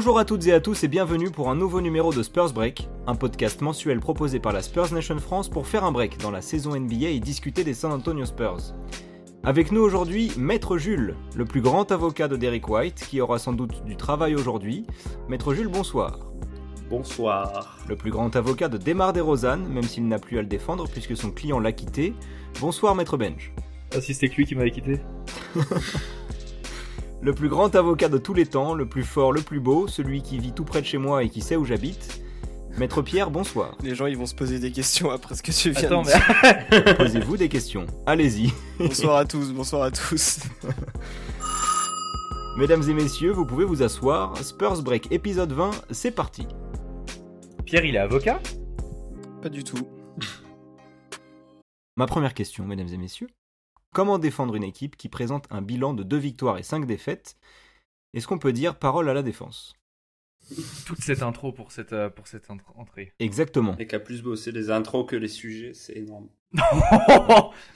Bonjour à toutes et à tous et bienvenue pour un nouveau numéro de Spurs Break, un podcast mensuel proposé par la Spurs Nation France pour faire un break dans la saison NBA et discuter des San Antonio Spurs. Avec nous aujourd'hui, Maître Jules, le plus grand avocat de Derek White, qui aura sans doute du travail aujourd'hui. Maître Jules, bonsoir. Bonsoir. Le plus grand avocat de Demar DeRozan, même s'il n'a plus à le défendre puisque son client l'a quitté. Bonsoir Maître Bench. Ah si c'était que lui qui m'avait quitté Le plus grand avocat de tous les temps, le plus fort, le plus beau, celui qui vit tout près de chez moi et qui sait où j'habite. Maître Pierre, bonsoir. Les gens ils vont se poser des questions après ce que tu viens Attends, de dire. mais... Posez-vous des questions. Allez-y. Bonsoir à tous, bonsoir à tous. Mesdames et messieurs, vous pouvez vous asseoir. Spurs Break épisode 20, c'est parti. Pierre, il est avocat? Pas du tout. Ma première question, mesdames et messieurs. Comment défendre une équipe qui présente un bilan de 2 victoires et 5 défaites? Est-ce qu'on peut dire parole à la défense? Toute cette intro pour cette, euh, pour cette ent- entrée. Exactement. Et qui a plus bossé les intros que les sujets, c'est énorme.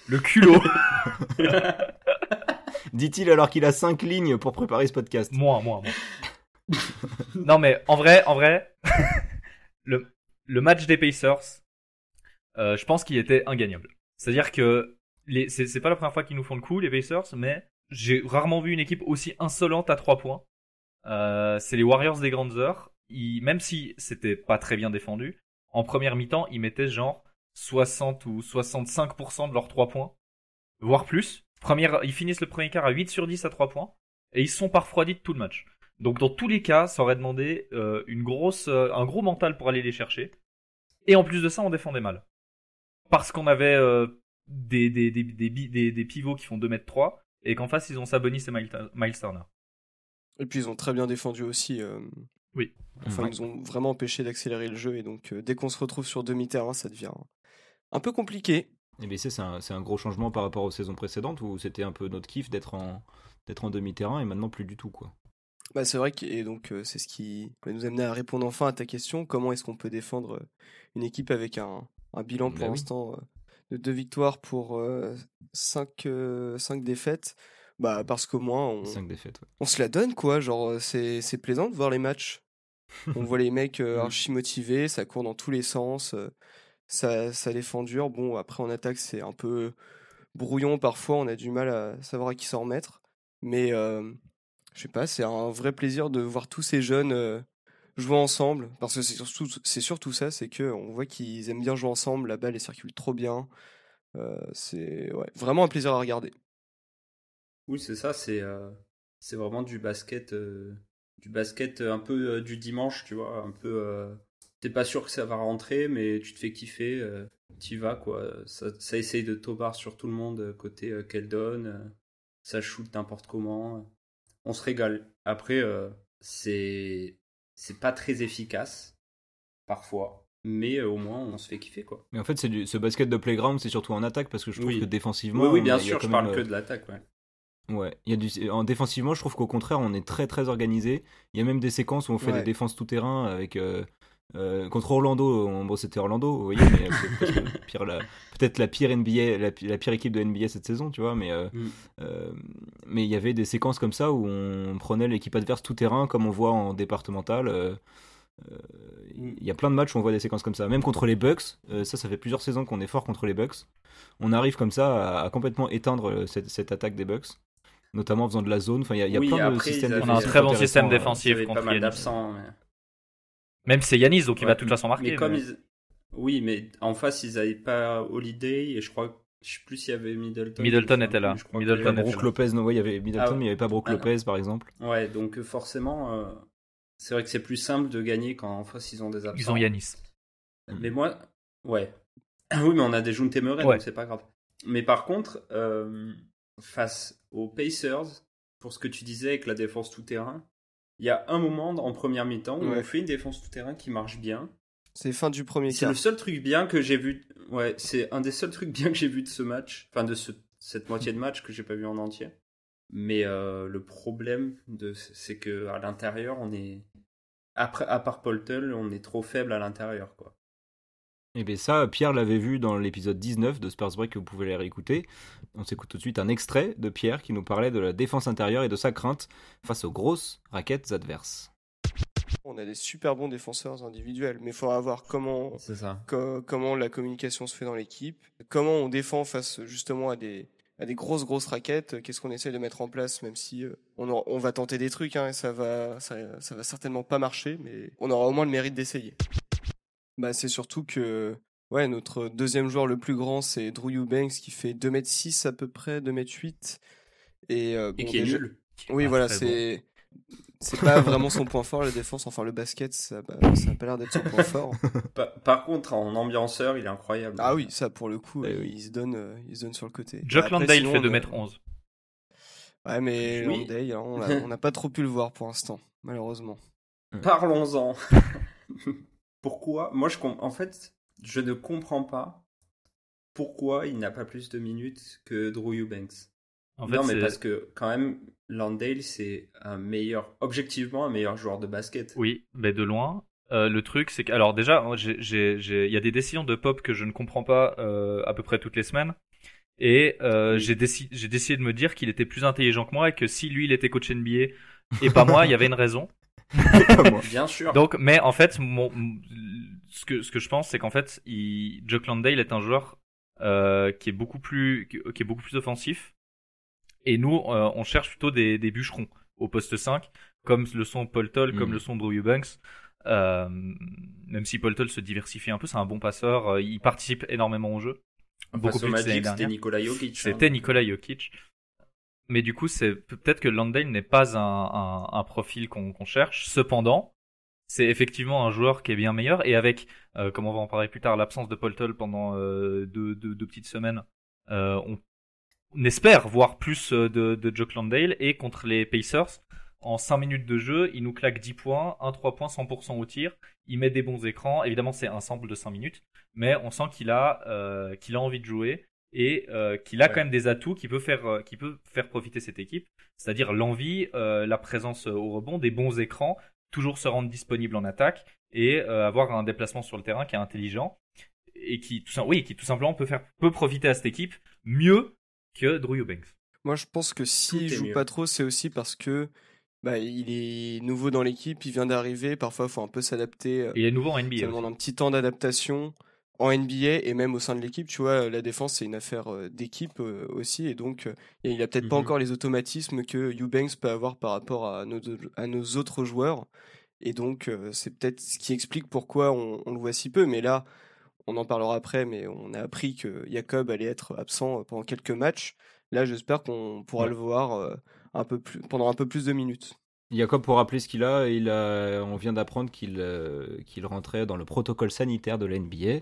Le culot Dit-il alors qu'il a 5 lignes pour préparer ce podcast. Moi, moi, moi. non mais en vrai, en vrai, le, le match des Pacers, euh, je pense qu'il était ingagnable. C'est-à-dire que les, c'est, pas la première fois qu'ils nous font le coup, les Pacers, mais j'ai rarement vu une équipe aussi insolente à 3 points. Euh, c'est les Warriors des grandes heures. Ils, même si c'était pas très bien défendu, en première mi-temps, ils mettaient genre 60 ou 65% de leurs 3 points, voire plus. Ils finissent le premier quart à 8 sur 10 à 3 points, et ils sont pas refroidis de tout le match. Donc dans tous les cas, ça aurait demandé euh, une grosse, euh, un gros mental pour aller les chercher. Et en plus de ça, on défendait mal. Parce qu'on avait euh, des, des, des, des, des, des pivots qui font 2 mètres 3 et qu'en face, ils ont Sabonis et Miles, Turner. Et puis ils ont très bien défendu aussi. euh, Enfin, Ouais. ils nous ont vraiment empêché d'accélérer le jeu et donc euh, dès qu'on se retrouve sur demi-terrain, ça devient un peu compliqué. Et bien, c'est un, c'est un gros changement par rapport aux saisons précédentes où c'était un peu notre kiff d'être en, d'être en demi-terrain et maintenant plus du tout. quoi. Bah, c'est vrai que et donc euh, c'est ce qui va nous amener à répondre enfin à ta question. Comment est-ce qu'on peut défendre une équipe avec un, un bilan pour Bah oui. l'instant euh, de deux victoires pour euh, cinq, euh, cinq défaites Bah parce qu'au moins on, 5 défaites. ouais. on se la donne quoi. Genre c'est c'est plaisant de voir les matchs. on voit les mecs euh, archi motivés, ça court dans tous les sens, euh, ça ça défend dur. Bon après en attaque c'est un peu brouillon parfois, on a du mal à savoir à qui s'en remettre. Mais je sais pas, c'est un vrai plaisir de voir tous ces jeunes jouer ensemble parce que c'est surtout c'est surtout ça, c'est que on voit qu'ils aiment bien jouer ensemble, la balle elle circule trop bien. Euh, c'est ouais, vraiment un plaisir à regarder. Oui, c'est ça, c'est euh, c'est vraiment du basket, euh, du basket un peu du dimanche, tu vois, un peu. T'es pas sûr que ça va rentrer, mais tu te fais kiffer, t'y vas quoi. Ça, ça essaye de tobar sur tout le monde côté Keldon, euh, ça shoot n'importe comment. On se régale. Après, c'est c'est pas très efficace parfois, mais euh, au moins on se fait kiffer quoi. Mais en fait, c'est du, ce basket de playground, c'est surtout en attaque parce que je trouve Oui. que défensivement. Oui, oui, bien sûr, je parle même, que euh, de l'attaque, ouais. Ouais, il y a du, en défensivement, je trouve qu'au contraire, on est très très organisé. Il y a même des séquences où on fait Ouais. des défenses tout terrain avec euh, euh, contre Orlando. on- bon, c'était Orlando, vous voyez, mais la- peut-être la pire NBA, la, pi- la pire équipe de NBA cette saison, tu vois. Mais euh, Mm. euh, mais il y avait des séquences comme ça où on prenait l'équipe adverse tout terrain, comme on voit en départemental. euh, euh, Mm. Il y a plein de matchs où on voit des séquences comme ça. Même contre les Bucks, euh, ça, ça fait plusieurs saisons qu'on est fort contre les Bucks. On arrive comme ça à, à complètement éteindre cette, cette attaque des Bucks, notamment en faisant de la zone. Enfin, il y a, il y a Oui, plein de systèmes avaient- On a un très bon système défensif avait pas contre mal d'absents. mais- Même c'est Yanis, donc il va de toute façon marquer. Mais comme mais- ils... Oui, mais en face, ils n'avaient pas Holiday et je crois. Je sais plus s'il y avait Middleton. Middleton était là. je crois Middleton qu'il y avait- Brook Lopez, non, ouais, il y avait Middleton, Ah ouais. mais il n'y avait pas Brook Ah. Lopez, par exemple. Ouais, donc euh, forcément, euh, c'est vrai que c'est plus simple de gagner quand en face ils ont des absents. Ils ont Yanis. Mais moi, ouais. Oui, mais on a des Junte Murray, Ouais. donc c'est pas grave. Mais par contre, euh, face aux Pacers, pour ce que tu disais avec la défense tout terrain, il y a un moment en première mi-temps où Ouais. on fait une défense tout terrain qui marche bien. C'est fin du premier C'est quart. le seul truc bien que j'ai vu. Ouais, c'est un des seuls trucs bien que j'ai vu de ce match. Enfin, de ce- cette moitié de match que j'ai pas vu en entier. Mais euh, le problème, de, c'est que à l'intérieur, on est. Après, à part Poltel, on est trop faible à l'intérieur, quoi. Et bien ça, Pierre l'avait vu dans l'épisode 19 de Spurs Break que vous pouvez les réécouter. On s'écoute tout de suite un extrait de Pierre qui nous parlait de la défense intérieure et de sa crainte face aux grosses raquettes adverses. on a des super bons défenseurs individuels, mais il faudra voir comment, ça. comment la communication se fait dans l'équipe, comment on défend face justement à des, à des grosses grosses raquettes, qu'est-ce qu'on essaie de mettre en place, même si euh, on, on, va tenter des trucs, hein, et ça va, ça, ça, va certainement pas marcher, mais on aura au moins le mérite d'essayer. Bah, c'est surtout que ouais, notre deuxième joueur le plus grand, c'est Drew Eubanks, qui fait 2m6 à peu près, 2m8. Et, euh, et qui est nul. Oui, voilà, c'est c'est pas vraiment son point fort la défense. Enfin, le basket, ça, bah, ça a pas l'air d'être son point fort. Par, contre, en ambianceur, il est incroyable. Ah oui, ça pour le coup, eh il se donne, euh, il se donne sur le côté. Jock bah, Landale fait 2m11. Ouais, mais Landale, hein, on n'a pas trop pu le voir pour l'instant, malheureusement. Parlons-en. Pourquoi? Moi, je en fait, je ne comprends pas pourquoi il n'a pas plus de minutes que Drew Eubanks. En fait, non, mais parce que quand même, Landale, c'est un meilleur, objectivement, un meilleur joueur de basket. Oui, mais de loin. Euh, le truc, c'est que, alors déjà, il y a des décisions de pop que je ne comprends pas euh, à peu près toutes les semaines. Et euh, j'ai décidé de me dire qu'il était plus intelligent que moi et que si lui, il était coach NBA et pas moi, il y avait une raison. Bien sûr. Donc, mais en fait, mon, ce que ce que je pense, c'est qu'en fait, il, Jock Landale est un joueur qui est beaucoup plus qui est beaucoup plus offensif et nous, euh, on cherche plutôt des, des, bûcherons au poste 5, comme le sont Paul Toll, comme mm. le sont Drew Eubanks. Euh, même si Paul Toll se diversifie un peu, c'est un bon passeur, euh, il participe énormément au jeu. Beaucoup plus C'était Nikola Jokic. Hein. C'était Nikola Jokic. Mais du coup, c'est peut-être que Landale n'est pas un, un, un profil qu'on cherche. Cependant, c'est effectivement un joueur qui est bien meilleur. Et avec, euh, comme on va en parler plus tard, l'absence de Paul Toll pendant euh, deux, deux, deux, petites semaines, euh, on on espère voir plus de, de Jock Landale. Et contre les Pacers, en 5 minutes de jeu, il nous claque 10 points, 1 3 points 100% au tir, il met des bons écrans, évidemment c'est un sample de 5 minutes, mais on sent qu'il a, qu'il a envie de jouer et euh, qu'il a quand même des atouts qui peut faire, qui peut faire profiter cette équipe, c'est-à-dire l'envie, la présence au rebond, des bons écrans, toujours se rendre disponible en attaque et avoir un déplacement sur le terrain qui est intelligent et qui tout, oui, qui tout simplement peut faire peut profiter à cette équipe mieux que Drew Eubanks. Moi, je pense que s'il joue pas trop, c'est aussi parce que bah, il est nouveau dans l'équipe, il vient d'arriver, parfois il faut un peu s'adapter. Euh, il est nouveau en NBA. Ça demande un petit temps d'adaptation en NBA et même au sein de l'équipe. Tu vois, la défense c'est une affaire euh, d'équipe euh, aussi et donc il a peut-être pas mhm. encore les automatismes que Eubanks peut avoir par rapport à nos, à nos autres joueurs. Et donc c'est peut-être ce qui explique pourquoi on, on, le voit si peu. Mais là, on en parlera après, mais on a appris que Jacob allait être absent euh, pendant quelques matchs. Là, j'espère qu'on pourra le voir euh, un peu plus, pendant un peu plus de minutes. Jacob, pour rappeler ce qu'il a, il a, on vient d'apprendre qu'il euh, qu'il rentrait dans le protocole sanitaire de l'NBA.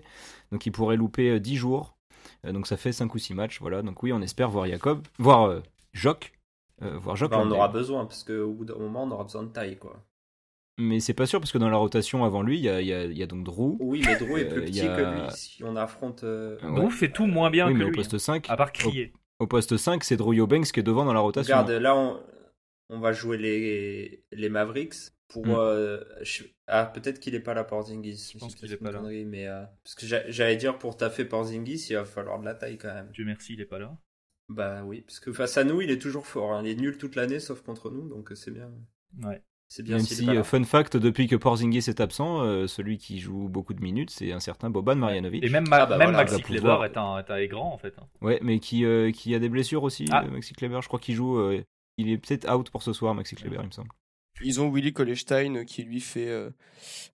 Donc il pourrait louper 10 jours. donc ça fait 5 ou 6 matchs. Voilà. Donc oui, on espère voir Jacob, voir Jock. voir Jock bah, on aura besoin, parce qu'au bout d'un moment, on aura besoin de taille. quoi. Mais c'est pas sûr parce que dans la rotation avant lui, il y a, y a, donc Drew. Oui, mais Drew est plus euh, petit que lui si on affronte. Euh, Drew fait tout moins bien oui, que mais lui. au poste 5. À part crier. Au, poste 5, c'est Drew Eubanks qui est devant dans la rotation. Regarde, là on, on va jouer les, les Mavericks. Pour, mm. euh, Ah, peut-être qu'il est pas là, Porzingis. Je pense qu'il est pas là. Mais, Parce que j'allais dire, pour taffer Porzingis, il va falloir de la taille quand même. Dieu merci, il est pas là. Bah oui, parce que face à nous, il est toujours fort. Hein. Il est nul toute l'année, sauf contre nous, donc c'est bien. Ouais. C'est bien Même si, euh, fun fact, depuis que Porzingis est absent, euh, celui qui joue beaucoup de minutes, c'est un certain Boban Marjanovic. Et même, ah, bah même Maxi Kleber est, un, est un grand en fait. Hein. Ouais, mais qui, euh, qui a des blessures aussi, ah. Maxi Kleber. Je crois qu'il joue. Il est peut-être out pour ce soir, Maxi Kleber, il me semble. Ils ont Willy Kolestein qui lui fait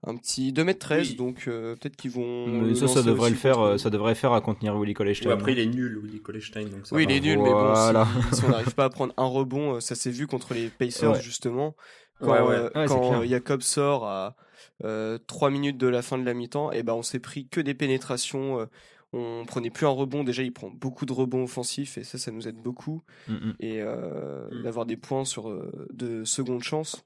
un petit 2m13, donc peut-être qu'ils vont. ça, ça devrait le faire. Ça devrait faire à contenir Willy Kolestein. après, il est nul, Willy Kolestein. Donc oui, il est nul, mais bon, si, on n'arrive pas à prendre un rebond, ça s'est vu contre les Pacers justement. Quand, euh, Jacob sort à euh, 3 minutes de la fin de la mi-temps, et eh ben on s'est pris que des pénétrations. Euh, on prenait plus un rebond. Déjà, il prend beaucoup de rebonds offensifs et ça, ça nous aide beaucoup. Mm, mm. Et euh, mm. d'avoir des points sur de seconde chance.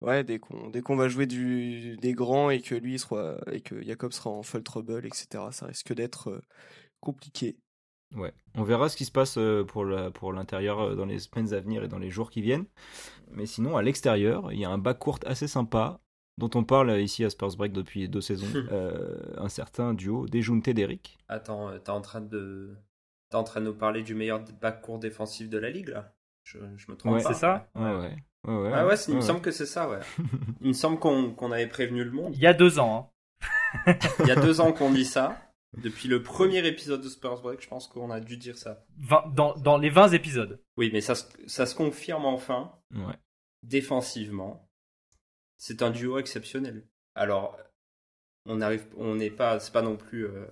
Ouais, dès qu'on dès qu'on va jouer du, des grands et que lui sera et que Jacob sera en full trouble, etc. Ça risque d'être compliqué. Ouais, on verra ce qui se passe euh, pour pour l'intérieur euh, dans les semaines à venir et dans les jours qui viennent. Mais sinon, à l'extérieur, il y a un bac court assez sympa dont on parle ici à Spurs Break depuis deux saisons. Euh, un certain duo Dejunte d'Eric. Attends, t'es en train de en train de nous parler du meilleur bac court défensif de la ligue là? Je, je me trompe Ouais, pas. c'est ça? Ouais, ouais. Ouais, ouais, Ah ouais, il me semble que c'est ça, ouais. il me semble qu'on qu'on avait prévenu le monde. Il y a deux ans. Hein. Il y a deux ans qu'on dit ça. Depuis le premier épisode de Spurs Break, je pense qu'on a dû dire ça. 20 dans, dans les 20 épisodes. Oui, mais ça, se- ça se confirme enfin, Ouais. défensivement. C'est un duo exceptionnel. Alors, on arrive, on n'est pas, c'est pas non plus euh,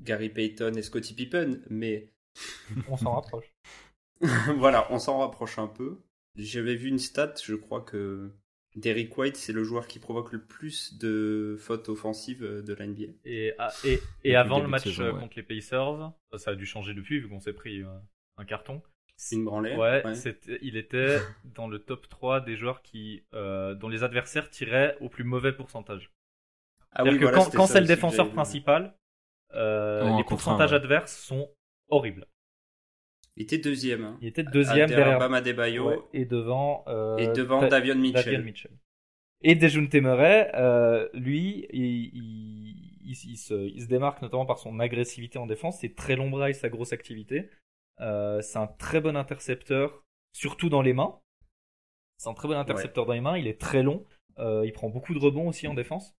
Gary Payton et Scottie Pippen, mais On s'en rapproche. voilà, on s'en rapproche un peu. J'avais vu une stat, je crois que Derrick White, c'est le joueur qui provoque le plus de fautes offensives euh, de la NBA. Et, et, et le avant le match saison, euh, ouais. contre les Pacers, ça, a dû changer depuis vu qu'on s'est pris un carton. Une branlée. Ouais, c'était- il était dans le top 3 des joueurs qui, euh, dont les adversaires tiraient au plus mauvais pourcentage. Ah oui, que voilà, quand, c'est le défenseur principal, euh, les pourcentages ouais. adverses sont horribles. Il était deuxième. hein. Il était deuxième derrière derrière Bam Adebayo ouais, et devant euh, et devant Ta- Davion Mitchell. Davion Mitchell. Et Dejounte Murray, euh, lui, il, il, il- il se, il se démarque notamment par son agressivité en défense, ses très longs bras et sa grosse activité. Euh, c'est un très bon intercepteur, surtout dans les mains. C'est un très bon intercepteur dans les mains, il est très long, euh, il prend beaucoup de rebonds aussi en défense.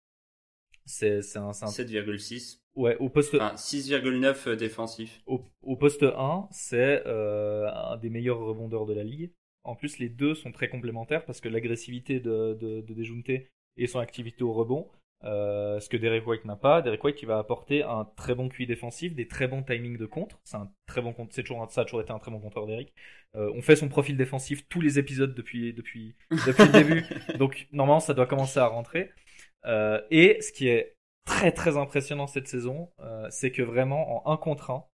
C'est un, c'est un- 7,6. ouais, au poste, Enfin, 6,9 défensif. au, au poste 1, c'est euh, un des meilleurs rebondeurs de la ligue. En plus, les deux sont très complémentaires parce que l'agressivité de, de, de Dejounte et son activité au rebond, euh, ce que Derek White n'a pas. Derek White, il va apporter un très bon QI défensif, des très bons timings de contre. C'est un très bon compte. C'est toujours un- ça a toujours été un très bon compteur d'Eric. Euh, on fait son profil défensif tous les épisodes depuis depuis depuis le début. Donc normalement, ça doit commencer à rentrer. Euh, et ce qui est très très impressionnant cette saison, euh, c'est que vraiment en 1 contre 1,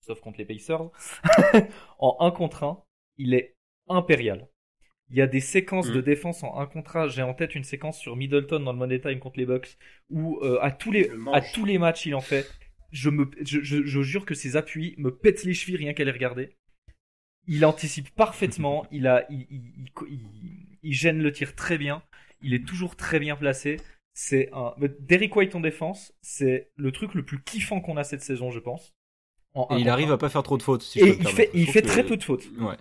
sauf contre les Pacers, en 1 contre 1, il est impérial. Il y a des séquences Mm. de défense en 1 contre 1. J'ai en tête une séquence sur Middleton dans le Money Time contre les Bucks où euh, à tous les à tous les matchs il en fait. Je me je, je, je jure que ses appuis me pètent les chevilles rien qu'à les regarder. Il anticipe parfaitement. il a il, il, il, il- il gêne le tir très bien. Il est toujours très bien placé. C'est un Derrick White en défense. C'est le truc le plus kiffant qu'on a cette saison, je pense. En un Et il arrive un. à pas faire trop de fautes. Si je Et peux il fait, il fait que- très peu de fautes. Ouais.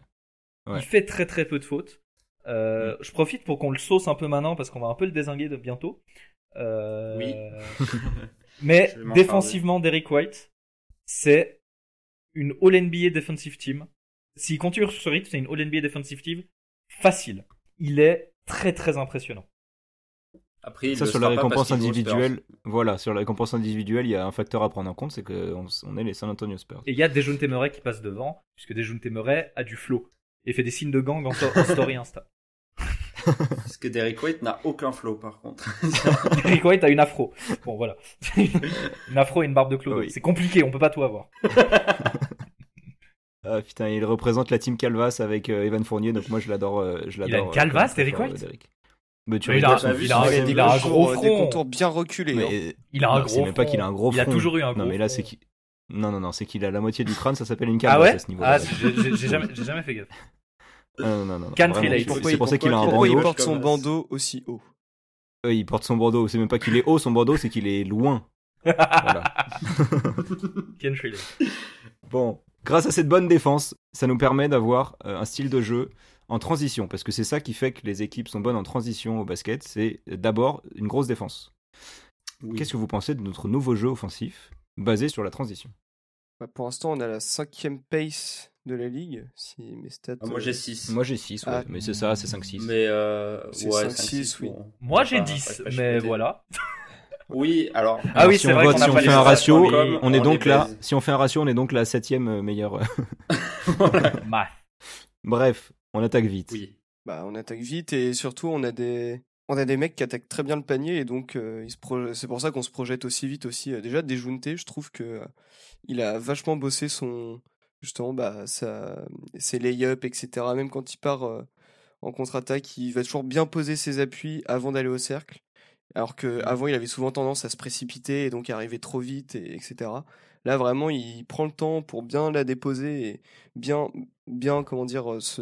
Ouais. Il fait très très peu de fautes. Euh, Je profite pour qu'on le sauce un peu maintenant parce qu'on va un peu le désinguer de bientôt. Euh, Oui. Mais défensivement, Derrick White, c'est une All NBA Defensive Team. S'il continue sur ce rythme, c'est une All NBA Defensive Team facile. Il est très très impressionnant. Après, il Ça sur la récompense individuelle, voilà, sur la récompense individuelle, il y a un facteur à prendre en compte, c'est qu'on on est les San Antonio Spurs. Et il y a Dejounte Murray qui passe devant, puisque Dejounte Murray a du flow et fait des signes de gang en, en story Insta. Parce que Derrick White n'a aucun flow, par contre. Derrick White a une afro. Bon, voilà. une afro et une barbe de clodo. Oui. C'est compliqué, on peut pas tout avoir. Ah putain, il représente la team Calvas avec euh, Evan Fournier, donc moi je l'adore. euh, je a l'adore. une euh, Calvas, Derrick préfère, White euh. Mais tu Mais il a- son il il a- il a un gros euh, front. Des contours bien reculés. hein. Mais Il a un non, gros c'est même pas front. qu'il a un gros Il a front. toujours eu un Non gros mais là front. c'est qu'il. Non non non, c'est qu'il a la moitié du crâne, ça s'appelle une Ah Calvas ouais à ce niveau-là. Ah, j'ai jamais, j'ai jamais fait gaffe. Non non non. non, Country c'est- pour ça qu'il a un Pourquoi il bandeau. porte son bandeau aussi haut Euh, Il porte son bandeau. C'est même pas qu'il est haut son bandeau, c'est qu'il est loin. Voilà. Ken Shriley. Bon, grâce à cette bonne défense, ça nous permet d'avoir euh, un style de jeu en transition, parce que c'est ça qui fait que les équipes sont bonnes en transition au basket, c'est d'abord une grosse défense. Oui. Qu'est-ce que vous pensez de notre nouveau jeu offensif basé sur la transition? Bah, Pour l'instant, on a la cinquième pace de la ligue. Si mes stats. Ah, moi, euh, j'ai 6. Moi j'ai 6, ouais, Ah. mais c'est ça, c'est 5-6. Mais euh, C'est ouais, 5-6, 5-6, oui. bon. Moi On j'ai va pas- 10, pas mais voilà. Oui, alors. Ah Alors, oui, si c'est on vrai vote, qu'on si on fait un ratio, les- on est on donc là, si on fait un ratio, on est donc la septième euh, meilleure. Bref, on attaque vite. Oui. Bah, on attaque vite et surtout, on a des. On a des mecs qui attaquent très bien le panier et donc euh, c'est pour ça qu'on se projette aussi vite aussi. Euh, Déjà, Dejounte, je trouve que euh, il a vachement bossé son justement bah sa... ses lay-ups etc. Même quand il part euh, en contre-attaque, il va toujours bien poser ses appuis avant d'aller au cercle. Alors que avant, il avait souvent tendance à se précipiter et donc arriver trop vite et etc. Là, vraiment, il prend le temps pour bien la déposer et bien bien comment dire se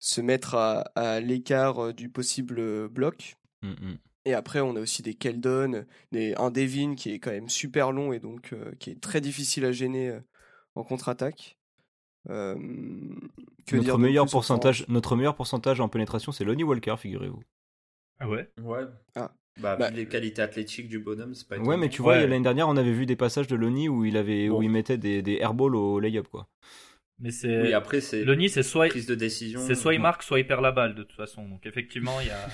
se mettre à, à l'écart euh, du possible euh, bloc. Mm, mm. Et après, on a aussi des Keldon, des, un Devin qui est quand même super long et donc euh, qui est très difficile à gêner euh, en contre-attaque. Euh, que notre meilleur plus, pourcentage, notre meilleur pourcentage en pénétration, c'est Lonnie Walker, figurez-vous. Ah ouais? Ouais. Ah. Bah, Bah. vu les qualités athlétiques du bonhomme, c'est pas Ouais, étonnant. mais tu vois, Ouais. l'année dernière, on avait vu des passages de Lonnie où il avait, où il mettait des, des airballs au layup, quoi. Mais c'est. Oui, après, c'est Lonnie, c'est soit, prise de décision. c'est soit il marque, soit il perd la balle de toute façon. Donc effectivement, il y a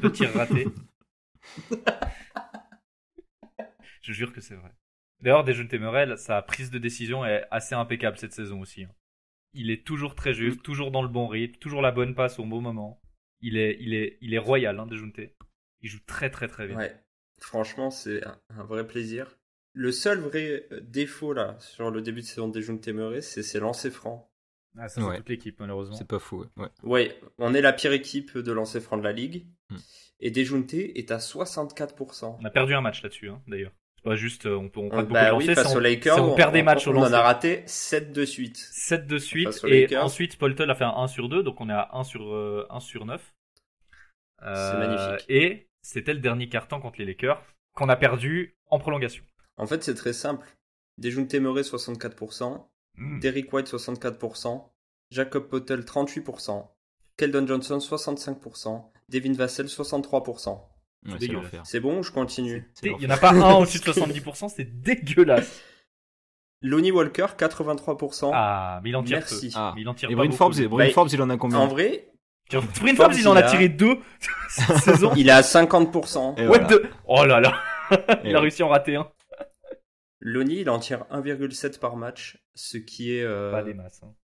deux tirs ratés. Je jure que c'est vrai. D'ailleurs, Dejounte Temurel, sa prise de décision est assez impeccable cette saison aussi. hein. Il est toujours très juste, toujours dans le bon rythme, toujours la bonne passe au bon moment. Il est, il est, il est royal, hein, Dejounte. Il joue très très très bien. Ouais. Franchement, c'est un, un vrai plaisir. Le seul vrai euh, défaut là sur le début de saison des Jeunes Témérés, c'est ses lancers francs. Ah, ça, c'est Ouais. toute l'équipe, malheureusement. C'est pas fou, ouais. ouais. Ouais, on est la pire équipe de lancers francs de la ligue. Hmm. Et Dejunte est à 64%. On a perdu un match là-dessus, hein, d'ailleurs. C'est pas juste, euh, on peut, on On- rate beaucoup bah de oui, lancers, face c'est aux on, Lakers, on perd des matchs au on en lancer. a raté 7 de suite. 7 de suite et Lakers. ensuite Poltel a fait un 1 sur 2 donc on est à 1 sur, euh, 1 sur 9 C'est magnifique. et c'était le dernier carton contre les Lakers qu'on a perdu en prolongation En fait, c'est très simple. Dejunte Temeré 64%, Mm. Derrick White 64%, Jacob Potel 38%, Keldon Johnson 65%, Devin Vassell 63%. Ouais, c'est bon ou je continue C'est il y en a pas un au-dessus de 70% c'est dégueulasse Lonnie Walker 83%. ah mais il en tire Merci. peu Ah. mais il en tire Et pas Bryn Forbes, Bah, Forbes, il en a combien En vrai, Bryn Forbes, il en a tiré 2 cette saison il est à 50%. Et What voilà. the- oh là là Et il a ouais. réussi à en rater un Lonnie, il en tire 1,7 par match, ce qui est euh, pas des masses hein.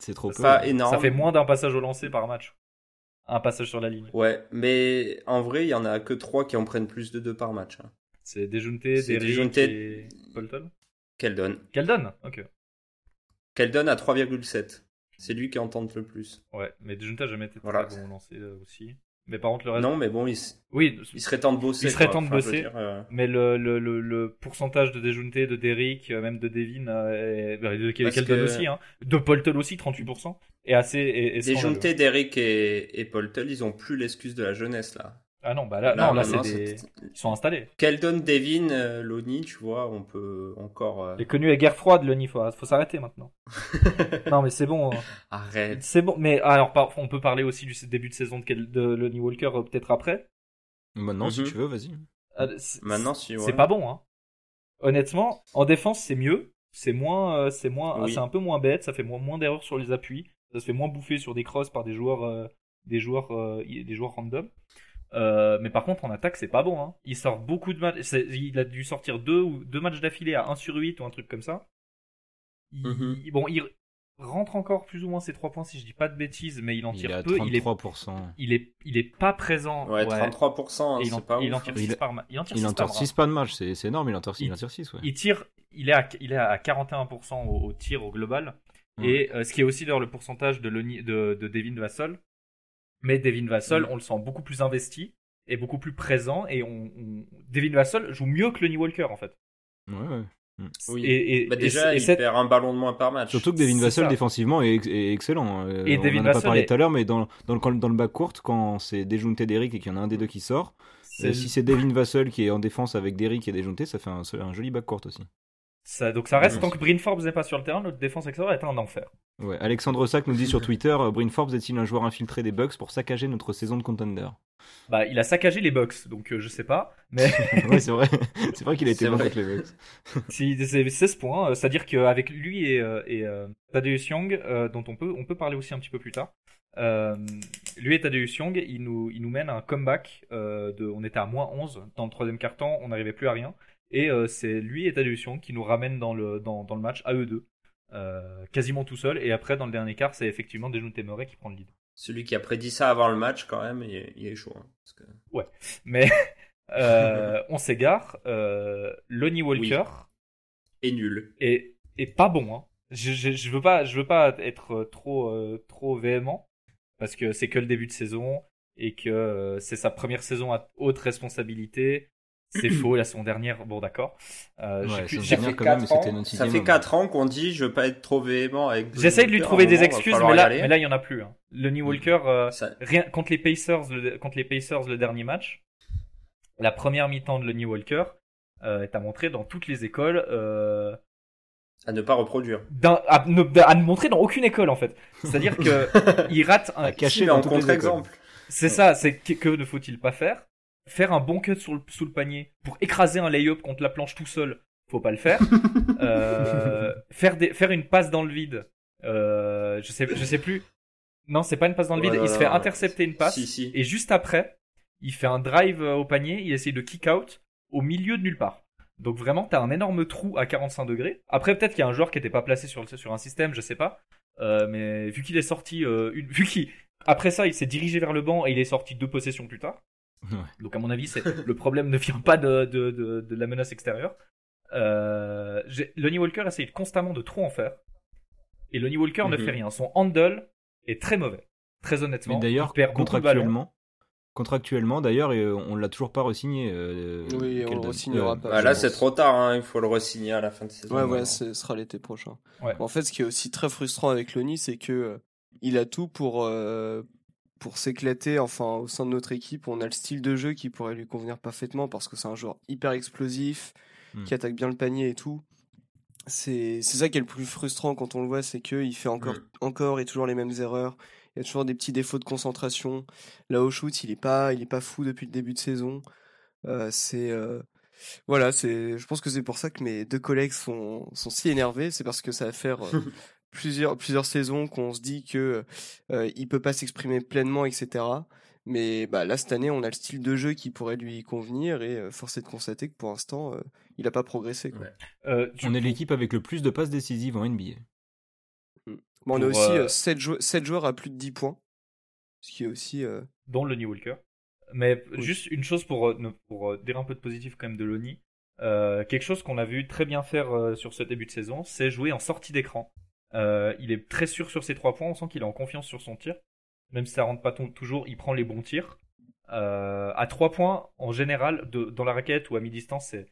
C'est trop peu. pas énorme. ça fait moins d'un passage au lancer par match un passage sur la ligne Ouais, mais en vrai, il y en a que 3 qui en prennent plus de 2 par match. hein. c'est Dejounte, C'est Derrick et Polton Keldon. Keldon ok Keldon à 3,7. C'est lui qui en tente le plus. Ouais, mais Dejounte a jamais été Voilà. très bon au lancer euh, aussi. Mais par contre, le reste. Non, mais bon, il, Oui, il serait temps de bosser. Il serait quoi. temps de Enfin, bosser. dire, euh, mais le, le, le, le pourcentage de Dejounte, de Derrick, euh, même de Devin, euh, et, bah, de Keldon que- aussi, hein, de Polton aussi, 38%, est assez. Est, est. Dejunte, Derrick et, et Poltel, ils ont plus l'excuse de la jeunesse là. Ah non, bah là, non, là, c'est des. c'est- Ils sont installés. Keldon, Devin, euh, Lonnie, tu vois, on peut encore. euh, Les connus à guerre froide, le nid, faut, faut s'arrêter maintenant. non, mais c'est bon. euh, Arrête. C'est bon, mais alors, par- on peut parler aussi du début de saison de, Kel- de Lonnie Walker euh, peut-être après. Maintenant, si Mhm. tu veux, vas-y. Ah, c'est- Maintenant, si. C'est ouais. pas bon, hein. Honnêtement, en défense, c'est mieux. C'est moins, euh, c'est moins, Oui. c'est un peu moins bête. Ça fait moins, moins d'erreurs sur les appuis. Ça se fait moins bouffer sur des crosses par des joueurs, euh, des joueurs, euh, des joueurs random. Euh, mais par contre, en attaque, c'est pas bon. Hein. Il sort beaucoup de matchs. Il a dû sortir deux ou deux matchs d'affilée à 1 sur 8 ou un truc comme ça. Il- Mhm. il- Bon, il rentre encore plus ou moins ses 3 points si je dis pas de bêtises, mais il en Il tire est à peu. Il est, 33%. il est, il est pas présent. Ouais, 33%, hein, Et il en, pas il en ouf. tire hein. 6 Il- par match. Il en tire Il 6 en par tire match. 6 pas de match, c'est énorme, il en tire, il Il- en tire 6, ouais. Il tire, il est à, il est à 41% au, au tir au global. Ouais. Et euh, ce qui est aussi d'ailleurs le pourcentage de, de, de Devin Vassell. Mais Devin Vassell, Mm. on le sent beaucoup plus investi et beaucoup plus présent. Et on, on- Devin Vassell joue mieux que Lonnie Walker en fait. Ouais, ouais. Oui. Et, et- Bah, déjà, et il cette- perd un ballon de moins par match. Surtout que Devin Vassell ça. défensivement est, ex- est excellent. Et on Devin en a pas parlé est- tout à l'heure, mais dans, dans, le, dans le backcourt, quand c'est Dejunte Derrick et qu'il y en a un des deux qui sort, euh, si c'est Devin Vassell qui est en défense avec Derrick et Dejunte, ça fait un, un joli backcourt aussi. Ça- donc ça reste tant que Bryn Forbes n'est pas sur le terrain, notre défense extérieure est un enfer. Ouais. Alexandre Sack nous dit sur Twitter euh, Bryn Forbes est-il un joueur infiltré des Bucks pour saccager notre saison de contender? Bah, il a saccagé les Bucks, donc euh, je sais pas. Mais Ouais, c'est vrai. c'est vrai qu'il a été bon contre les Bucks. Si, c'est 16 points, euh, c'est-à-dire qu'avec lui et, euh, et euh, Tadeusz Young, euh, dont on peut, on peut parler aussi un petit peu plus tard, euh, lui et Tadeusz Young, ils nous, ils nous mènent à un comeback. euh, de, on était à moins 11 dans le troisième quart-temps, on n'arrivait plus à rien. Et euh, c'est lui et Tadeusz Young qui nous ramènent dans le, dans, dans le match à eux deux, euh, quasiment tout seul. Et après, dans le dernier quart, c'est effectivement Dejounte Murray qui prend le lead. Celui qui a prédit ça avant le match, quand même, il est, il est chaud. hein, parce que- Mais euh, on s'égare. Euh, Lonnie Walker. Et nul. est, est pas bon. Hein. Je, je, je veux pas, je veux pas être trop, trop véhément parce que c'est que le début de saison et que c'est sa première saison à haute responsabilité. C'est faux, la saison dernière, bon d'accord. Euh, Ouais, dernière, fait quand même, ans- Ça fait homme. 4 ans qu'on dit je veux pas être trop véhément avec. J'essaye de lui Walker, trouver des moment, excuses, mais là, aller. mais là il y en a plus. Hein. Lonnie Walker, euh, Ça- rien contre les Pacers, le, contre les Pacers le dernier match, la première mi-temps de Lonnie Walker euh, est à montrer dans toutes les écoles. Euh, À ne pas reproduire. À ne, à, ne, montrer dans aucune école en fait. C'est-à-dire que il rate un caché en contre-exemple. C'est ça, c'est que, que ne faut-il pas faire? Faire un bon cut sur le, sous le panier pour écraser un lay-up contre la planche tout seul, faut pas le faire. euh, faire des, faire une passe dans le vide. Euh, je sais, je sais plus. Non, c'est pas une passe dans le vide. il se fait intercepter une passe. Et juste après, il fait un drive euh, au panier. Il essaye de kick out au milieu de nulle part. Donc vraiment, t'as un énorme trou à 45 degrés. Après, peut-être qu'il y a un joueur qui était pas placé sur, sur un système, je sais pas. Euh, mais vu qu'il est sorti, euh, une, vu qu'il, après ça, il s'est dirigé vers le banc et il est sorti deux possessions plus tard. Donc à mon avis, le problème ne vient pas de, de, de, de la menace extérieure. Euh, Lonnie Walker essaye constamment de trop en faire. Et Lonnie Walker ne mhm. fait rien. Son handle est très mauvais. Très honnêtement. d'ailleurs, contractuellement, contractuellement d'ailleurs, on l'a toujours pas re-signé. Euh, oui, on le re-signera euh, pas. Bah là, c'est trop tard. Hein, il faut le re-signer à la fin de saison. Ouais, ouais, ce sera l'été prochain. En fait, ce qui est aussi très frustrant avec Lonnie, c'est que euh, il a tout pour pour s'éclater. Enfin, au sein de notre équipe, on a le style de jeu qui pourrait lui convenir parfaitement parce que c'est un joueur hyper explosif, hmm. qui attaque bien le panier et tout c'est ça qui est le plus frustrant quand on le voit, c'est qu'il fait encore, encore et toujours les mêmes erreurs. Il y a toujours des petits défauts de concentration. Là au shoot, il est pas, il est pas fou depuis le début de saison. Euh, c'est euh, voilà, c'est. Je pense que c'est pour ça que mes deux collègues sont, sont si énervés. C'est parce que ça va faire euh, plusieurs plusieurs saisons qu'on se dit que euh, il peut pas s'exprimer pleinement, etc. Mais bah, là, cette année, on a le style de jeu qui pourrait lui convenir et euh, force est de constater que pour l'instant, euh, il n'a pas progressé. Quoi. Euh, on est l'équipe avec le plus de passes décisives en NBA. Mm. Bon, on a aussi 7, 7, joueurs à plus de 10 points. Ce qui est aussi. Dont Lonnie Walker. Mais juste une chose pour, pour dire un peu de positif quand même de Lonnie. quelque chose qu'on a vu très bien faire sur ce début de saison, c'est jouer en sortie d'écran. Il est très sûr sur ses trois points, on sent qu'il est en confiance sur son tir même si ça rentre pas toujours, il prend les bons tirs. Euh, à trois points, en général, dans la raquette ou à mi-distance, c'est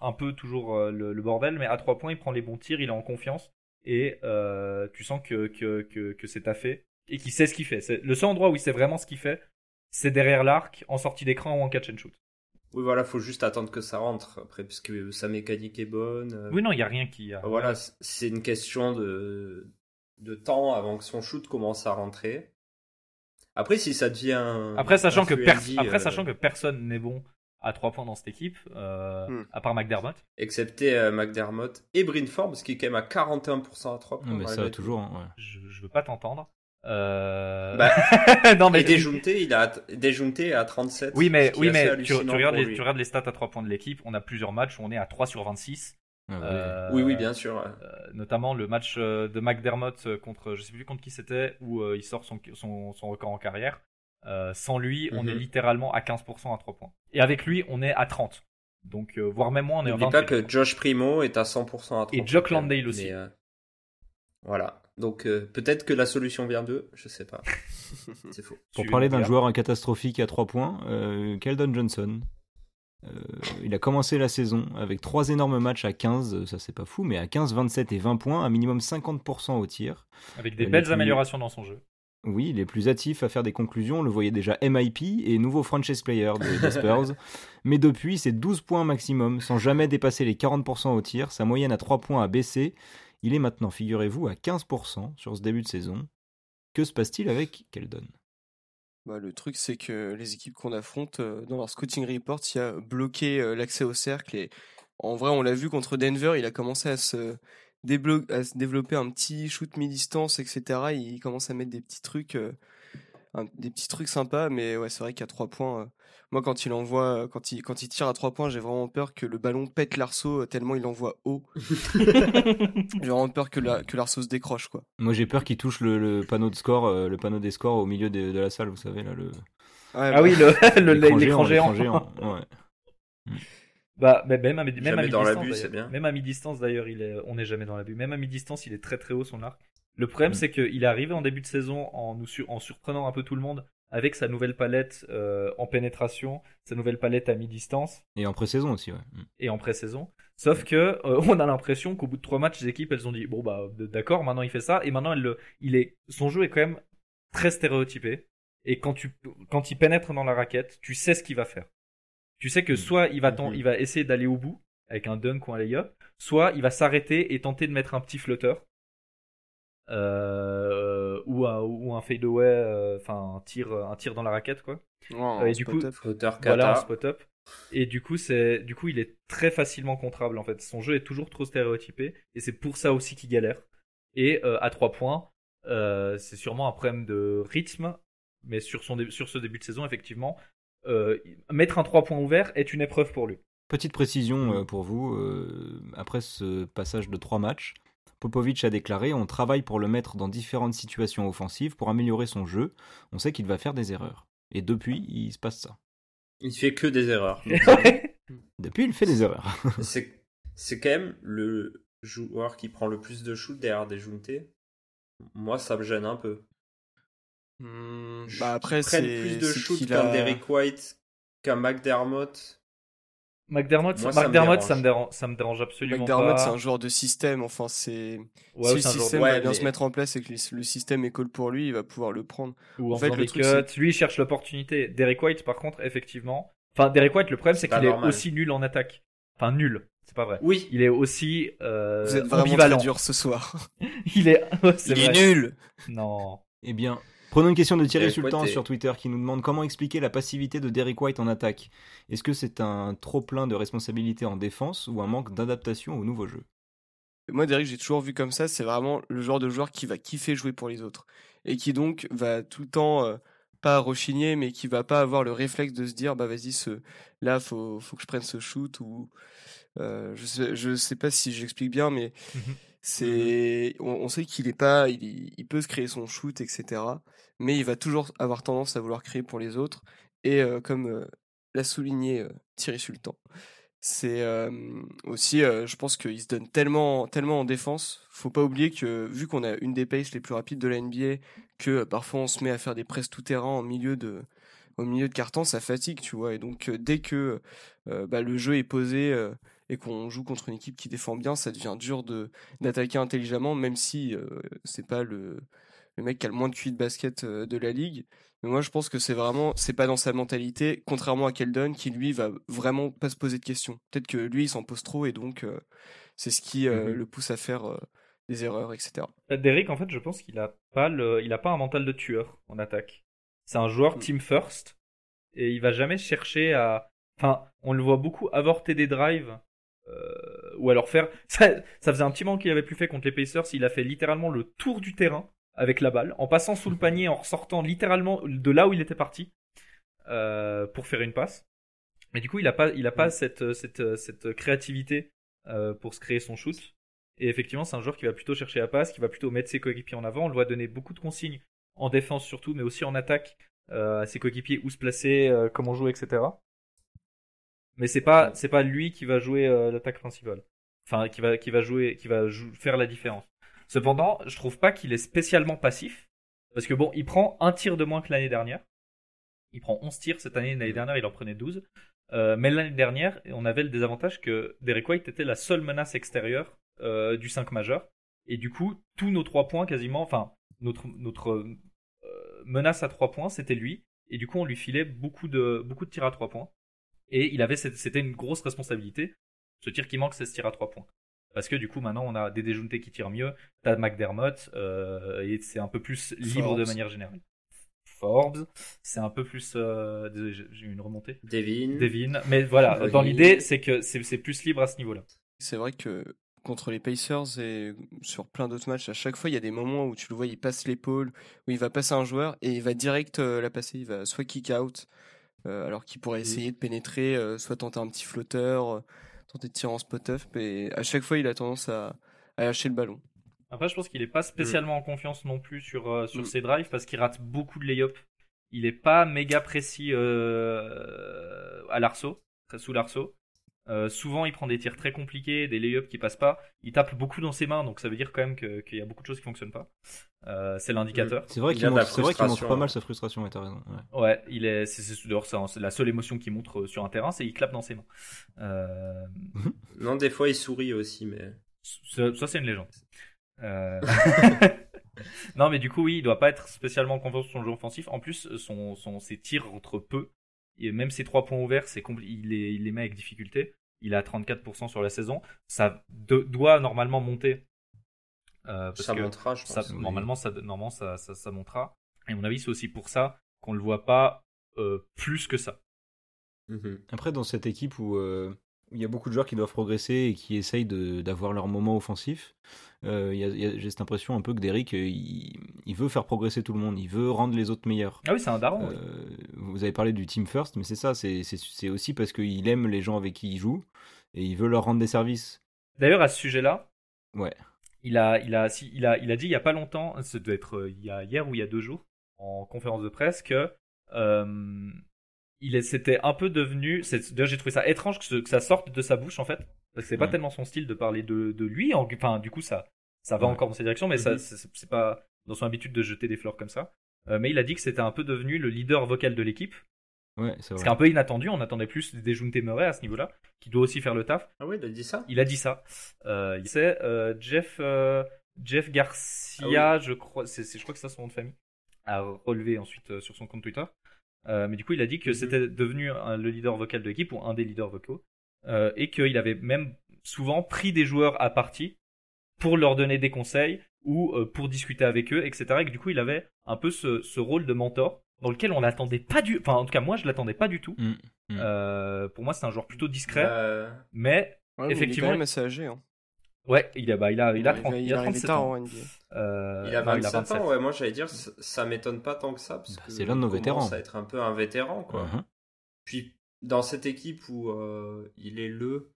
un peu toujours euh, le, bordel, mais à trois points, il prend les bons tirs, il est en confiance, et euh, tu sens que, que, que, que c'est taffé, et qu'il sait ce qu'il fait. Le seul endroit où il sait vraiment ce qu'il fait, c'est derrière l'arc, en sortie d'écran ou en catch and shoot. Oui, voilà, faut juste attendre que ça rentre, après, puisque sa mécanique est bonne. Euh. Oui, non, il n'y a rien qui... Voilà, c'est une question de, de temps avant que son shoot commence à rentrer. Après, si ça devient. Après, sachant, que, Après, euh, sachant que personne n'est bon à 3 points dans cette équipe, euh, hmm. à part McDermott. Excepté euh, McDermott et Bryn Forbes, qui est quand même à 41% à 3 points. Non, mais ça, toujours. Hein, je, je veux pas t'entendre. Euh... Bah, non, mais... Déjounté, il a Déjounté à 37. Oui, mais, oui, mais tu, regardes les, tu regardes les stats à 3 points de l'équipe. On a plusieurs matchs où on est à 3 sur 26. Ah euh, oui, oui, bien sûr. Euh, notamment le match euh, de McDermott contre, je sais plus contre qui c'était, où il sort son, son, son, record en carrière. sans lui, on est mhm. littéralement à 15% à 3 points. Et avec lui, on est à 30. Donc, voire même moins, on est à 20. pas que Josh Primo est à 100% à 3 Et Jock Landale aussi. voilà. Donc peut-être que la solution vient d'eux, je sais pas. C'est faux. Pour parler d'un joueur catastrophique à 3 points, euh, Keldon Johnson, euh, il a commencé la saison avec trois énormes matchs à 15, ça c'est pas fou, mais à 15, 27 et 20 points, un minimum 50% au tir. Avec des belles améliorations dans son jeu. Oui, il est plus hâtif à faire des conclusions. On le voyait déjà MIP et nouveau franchise player des Spurs. mais depuis, c'est 12 points maximum, sans jamais dépasser les 40% au tir. Sa moyenne à 3 points a baissé. Il est maintenant, figurez-vous, à 15% sur ce début de saison. Que se passe-t-il avec Keldon? Bah, le truc, c'est que les équipes qu'on affronte, euh, dans leur scouting report, il y a bloqué euh, l'accès au cercle. Et en vrai, on l'a vu contre Denver, il a commencé à se, à développer un petit shoot mi-distance, etc. Il commence à mettre des petits trucs, euh, des petits trucs sympas. Mais ouais, c'est vrai qu'à trois points, moi, quand il envoie, quand il, quand il tire à trois points, j'ai vraiment peur que le ballon pète l'arceau euh, tellement il envoie haut. j'ai vraiment peur que, la, que l'arceau se décroche, quoi. Moi, j'ai peur qu'il touche le, panneau de score, euh, le panneau des scores au milieu de, la salle, vous savez, là, le. ah bah, oui, le, l'écran géant. Bah, même à, même à mi-distance, même à mi-distance d'ailleurs, il est, on n'est jamais dans la bulle. Même à mi-distance, il est très très haut son arc. Le problème, mm. c'est qu'il est arrivé en début de saison en nous en surprenant un peu tout le monde avec sa nouvelle palette euh, en pénétration, sa nouvelle palette à mi-distance. Et en pré-saison aussi, ouais. Mm. Et en pré-saison. Sauf que euh, on a l'impression qu'au bout de trois matchs, les équipes, elles ont dit bon bah d'accord, maintenant il fait ça, et maintenant elle, il est, son jeu est quand même très stéréotypé. Et quand tu, quand il pénètre dans la raquette, tu sais ce qu'il va faire. Tu sais que mm. soit il va, il va essayer d'aller au bout avec un dunk ou un layup, soit il va s'arrêter et tenter de mettre un petit flotteur. Euh, ou un, ou un fadeaway, euh, enfin un tir, un tir dans la raquette quoi. Ouais, et du coup, voilà un spot up. Et du coup, c'est, du coup, il est très facilement contrable en fait. Son jeu est toujours trop stéréotypé et c'est pour ça aussi qu'il galère. Et euh, à 3 points, euh, c'est sûrement un problème de rythme, mais sur son sur ce début de saison, effectivement, euh, mettre un 3 points ouvert est une épreuve pour lui. Petite précision pour vous, euh, après ce passage de trois matchs, Popovic a déclaré On travaille pour le mettre dans différentes situations offensives pour améliorer son jeu. On sait qu'il va faire des erreurs. Et depuis, il se passe ça. Il fait que des erreurs. Depuis, il fait des erreurs. c'est c'est quand même le joueur qui prend le plus de shoot derrière des Junté. Moi, ça me gêne un peu. Je- bah après, c'est plus de c'est shoot qu'il qu'un a- Derek White, qu'un McDermott. McDermott, Moi, ça me dérange. ça me dérange, ça me dérange absolument McDermott, c'est un joueur de système. Enfin, c'est Ouais, si le c'est un joueur de- système Ouais, va bien mais- se mettre en place et que le système est cool pour lui, il va pouvoir le prendre. ou en En fait, le truc, cuts. Lui, il cherche l'opportunité. Derek White, par contre, effectivement. Enfin, Derek White, le problème, c'est qu'il est aussi nul en attaque. Enfin, nul. C'est pas vrai. Oui, Il est aussi euh, Vous êtes vraiment ambivalent. très dur ce soir. Il est. C'est il vrai. est nul. Non. Eh bien, prenons une question de Thierry Derek Sultan sur Twitter qui nous demande comment expliquer la passivité de Derek White en attaque. Est-ce que c'est un trop plein de responsabilités en défense ou un manque d'adaptation au nouveau jeu? Moi, Derek, j'ai toujours vu comme ça. C'est vraiment le genre de joueur qui va kiffer jouer pour les autres et qui donc va tout le temps euh, pas rechigner, mais qui va pas avoir le réflexe de se dire bah vas-y, ce là faut faut que je prenne ce shoot ou euh, je sais je sais pas si j'explique bien, mais Mhm. c'est on, on sait qu'il est pas il, il peut se créer son shoot etc. Mais il va toujours avoir tendance à vouloir créer pour les autres et comme l'a souligné Thierry Sultan. C'est aussi, je pense qu'il se donne tellement, tellement en défense. Faut pas oublier que vu qu'on a une des paces les plus rapides de la NBA, que parfois on se met à faire des presses tout terrain milieu de, au milieu de carton, ça fatigue, tu vois. Et donc dès que bah, le jeu est posé et qu'on joue contre une équipe qui défend bien, ça devient dur de d'attaquer intelligemment, même si c'est pas le le mec qui a le moins de QI de basket euh, de la ligue. Mais moi, je pense que c'est vraiment, c'est pas dans sa mentalité, contrairement à Keldon, qui lui va vraiment pas se poser de questions. Peut-être que lui, il s'en pose trop et donc euh, c'est ce qui euh, Mhm. le pousse à faire euh, des erreurs, etc. Euh, Derek, en fait, je pense qu'il a pas le, il a pas un mental de tueur en attaque. C'est un joueur Mm. team first et il va jamais chercher à, enfin, on le voit beaucoup avorter des drives ou alors faire. Ça, ça faisait un petit moment qu'il avait plus fait contre les Pacers. Il a fait littéralement le tour du terrain avec la balle, en passant sous le panier, en ressortant littéralement de là où il était parti euh, pour faire une passe. Mais du coup, il a pas, il a pas cette, cette, cette créativité euh, pour se créer son shoot. Et effectivement, c'est un joueur qui va plutôt chercher la passe, qui va plutôt mettre ses coéquipiers en avant. On le voit donner beaucoup de consignes en défense surtout, mais aussi en attaque euh, à ses coéquipiers où se placer, euh, comment jouer, etc. Mais c'est pas, c'est pas lui qui va jouer euh, l'attaque principale. Enfin, qui va, qui va jouer, qui va jou- faire la différence. Cependant, je trouve pas qu'il est spécialement passif. Parce que bon, il prend un tir de moins que l'année dernière. Il prend 11 tirs cette année, l'année dernière il en prenait 12. Euh, mais l'année dernière, on avait le désavantage que Derek White était la seule menace extérieure euh, du 5 majeur. Et du coup, tous nos 3 points quasiment, enfin, notre, notre euh, menace à 3 points, c'était lui. Et du coup, on lui filait beaucoup de, beaucoup de tirs à 3 points. Et il avait, c'était une grosse responsabilité. Ce tir qui manque, c'est ce tir à 3 points. Parce que du coup, maintenant, on a des déjountés qui tirent mieux. T'as McDermott, euh, et c'est un peu plus libre de Forbes. manière générale. Forbes, c'est un peu plus. Euh... Désolé, j'ai- eu une remontée. Devin. Devine. Mais voilà, dans l'idée, c'est que c'est c'est plus libre à ce niveau-là. C'est vrai que contre les Pacers et sur plein d'autres matchs, à chaque fois, il y a des moments où tu le vois, il passe l'épaule, où il va passer un joueur et il va direct euh, la passer. Il va soit kick out, euh, alors qu'il pourrait essayer de pénétrer, euh, soit tenter un petit flotteur, euh, tenter de tirer en spot-up. Et à chaque fois, il a tendance à, à lâcher le ballon. Après, je pense qu'il est pas spécialement en confiance non plus sur, euh, sur Mm. ses drives parce qu'il rate beaucoup de lay-up. Il est pas méga précis euh, à l'arceau, très sous l'arceau. Euh, souvent, il prend des tirs très compliqués, des lay-ups qui passent pas. Il tape beaucoup dans ses mains, donc ça veut dire quand même qu'il y a beaucoup de choses qui fonctionnent pas. Euh, c'est l'indicateur. C'est vrai Il qu'il montre, qu'il pas mal sa frustration, ouais, t'as raison. ouais. Ouais, il est, c'est, d'ailleurs, la seule émotion qu'il montre sur un terrain, c'est il clappe dans ses mains. Euh, Non, des fois il sourit aussi, mais. Ça, ça, c'est une légende. Euh, non, mais du coup, oui, il doit pas être spécialement en confiance sur son jeu offensif. En plus, son, son, ses tirs rentrent peu. Et même ses trois points ouverts, c'est compli- il, les, il les met avec difficulté. il est à 34% sur la saison. Ça doit normalement monter. Euh, ça montera, je pense. Normalement, ça, normalement ça, ça, ça, montera. Et à mon avis, c'est aussi pour ça qu'on le voit pas euh, plus que ça. Mhm. Après, dans cette équipe où euh, il y a beaucoup de joueurs qui doivent progresser et qui essayent d'avoir leur moment offensif, euh, j'ai cette impression un peu que Derrick, il, il, veut faire progresser tout le monde, il veut rendre les autres meilleurs. Ah oui, c'est un daron. Vous avez parlé du team first, mais c'est ça, c'est aussi parce qu'il aime les gens avec qui il joue et il veut leur rendre des services. D'ailleurs, à ce sujet-là, ouais. il, a, il, a, il, a, il a dit il y a pas longtemps, ça doit être il y a hier ou il y a deux jours, en conférence de presse, que euh, il c'était un peu devenu. D'ailleurs, j'ai trouvé ça étrange que, ça sorte de sa bouche en fait, parce que c'est pas tellement son style de parler de, de lui. Enfin, du coup, ça, ça va encore dans cette direction, mais ça, mm-hmm. c'est pas dans son habitude de jeter des fleurs comme ça. Euh, mais il a dit que c'était un peu devenu le leader vocal de l'équipe. Ouais, c'est un peu inattendu. On attendait plus des Junte Murray à ce niveau-là, qui doit aussi faire le taf. Ah oui, il a dit ça? Il a dit ça. Euh, c'est euh, Jeff euh, Jeff Garcia, ah je crois. C'est, je crois que c'est son nom de famille. A relevé ensuite sur son compte Twitter. Euh, mais du coup, il a dit que mhm. c'était devenu le leader vocal de l'équipe ou un des leaders vocaux euh, et qu'il avait même souvent pris des joueurs à partie pour leur donner des conseils ou euh, pour discuter avec eux, etc. Et que du coup, il avait un peu ce, ce rôle de mentor dans lequel on n'attendait pas du, enfin en tout cas moi je l'attendais pas du tout. Mm, mm. Euh, pour moi, c'est un joueur plutôt discret, bah, mais effectivement, il est quand même assez âgé. Hein. Ouais, il a, bah, il a, il a, 30, il, a 37 ans. Euh, il a 27, ans, ouais. Moi, j'allais dire, ça, m'étonne pas tant que ça. Parce bah, que c'est l'un de nos vétérans. Ça être un peu un vétéran, quoi. Uh-huh. Puis, dans cette équipe où euh, il est le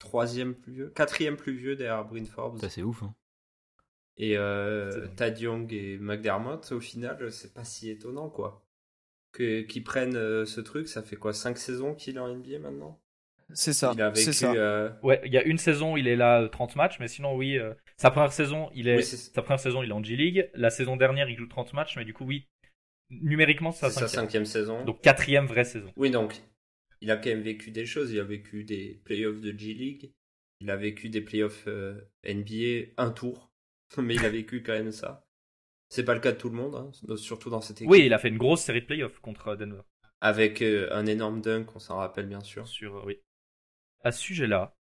troisième plus vieux, quatrième plus vieux derrière Bryn Forbes. Ça, c'est ouf, hein. Et euh, Tad Young et McDermott, au final, c'est pas si étonnant, quoi. Que, qu'ils prennent euh, ce truc, ça fait quoi 5 saisons qu'il est en NBA maintenant? C'est ça. c'est ça. Euh, ouais, il y a une saison, il est là 30 euh, matchs, mais sinon oui, euh, sa première saison, il est, sa première saison, il est en G League. La saison dernière, il joue 30 matchs, mais du coup oui, numériquement c'est sa cinquième saison. Donc quatrième vraie saison. Oui, donc il a quand même vécu des choses. Il a vécu des playoffs de G League. Il a vécu des playoffs NBA un tour, mais il a vécu quand même ça. C'est pas le cas de tout le monde, hein, surtout dans cette équipe. Oui, il a fait une grosse série de playoffs contre Denver. Avec un énorme dunk, on s'en rappelle bien sûr. Sur, oui à ce sujet-là,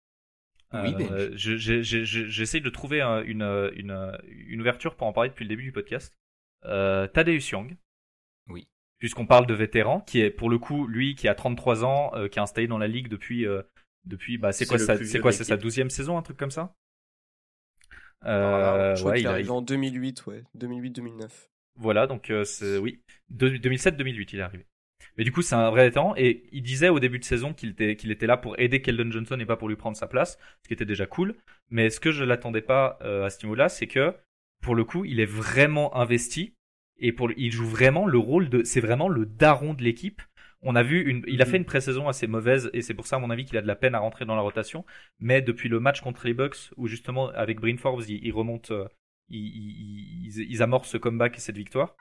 oui, euh, j'essaie de trouver une, une, une, ouverture pour en parler depuis le début du podcast. Euh, Tadeusz Young. Oui. Puisqu'on parle de vétéran, qui est pour le coup, lui, qui a 33 ans, euh, qui est installé dans la ligue depuis, euh, depuis bah, c'est quoi, c'est quoi, c'est sa douzième saison, un truc comme ça? Euh, je crois ouais, il est arrivé en 2008, ouais, 2008-2009. Voilà, donc c'est oui, 2007-2008, il est arrivé. Mais du coup, c'est un vrai temps. Et il disait au début de saison qu'il était, qu'il était là pour aider Keldon Johnson et pas pour lui prendre sa place, ce qui était déjà cool. Mais ce que je l'attendais pas euh, à ce niveau-là, c'est que pour le coup, il est vraiment investi et pour il joue vraiment le rôle de, c'est vraiment le daron de l'équipe. On a vu une, il a fait une pré-saison assez mauvaise et c'est pour ça à mon avis qu'il a de la peine à rentrer dans la rotation. Mais depuis le match contre les Bucks où justement avec Bryn Forbes, il, remonte, euh, ils, ils, ils amorcent ce comeback et cette victoire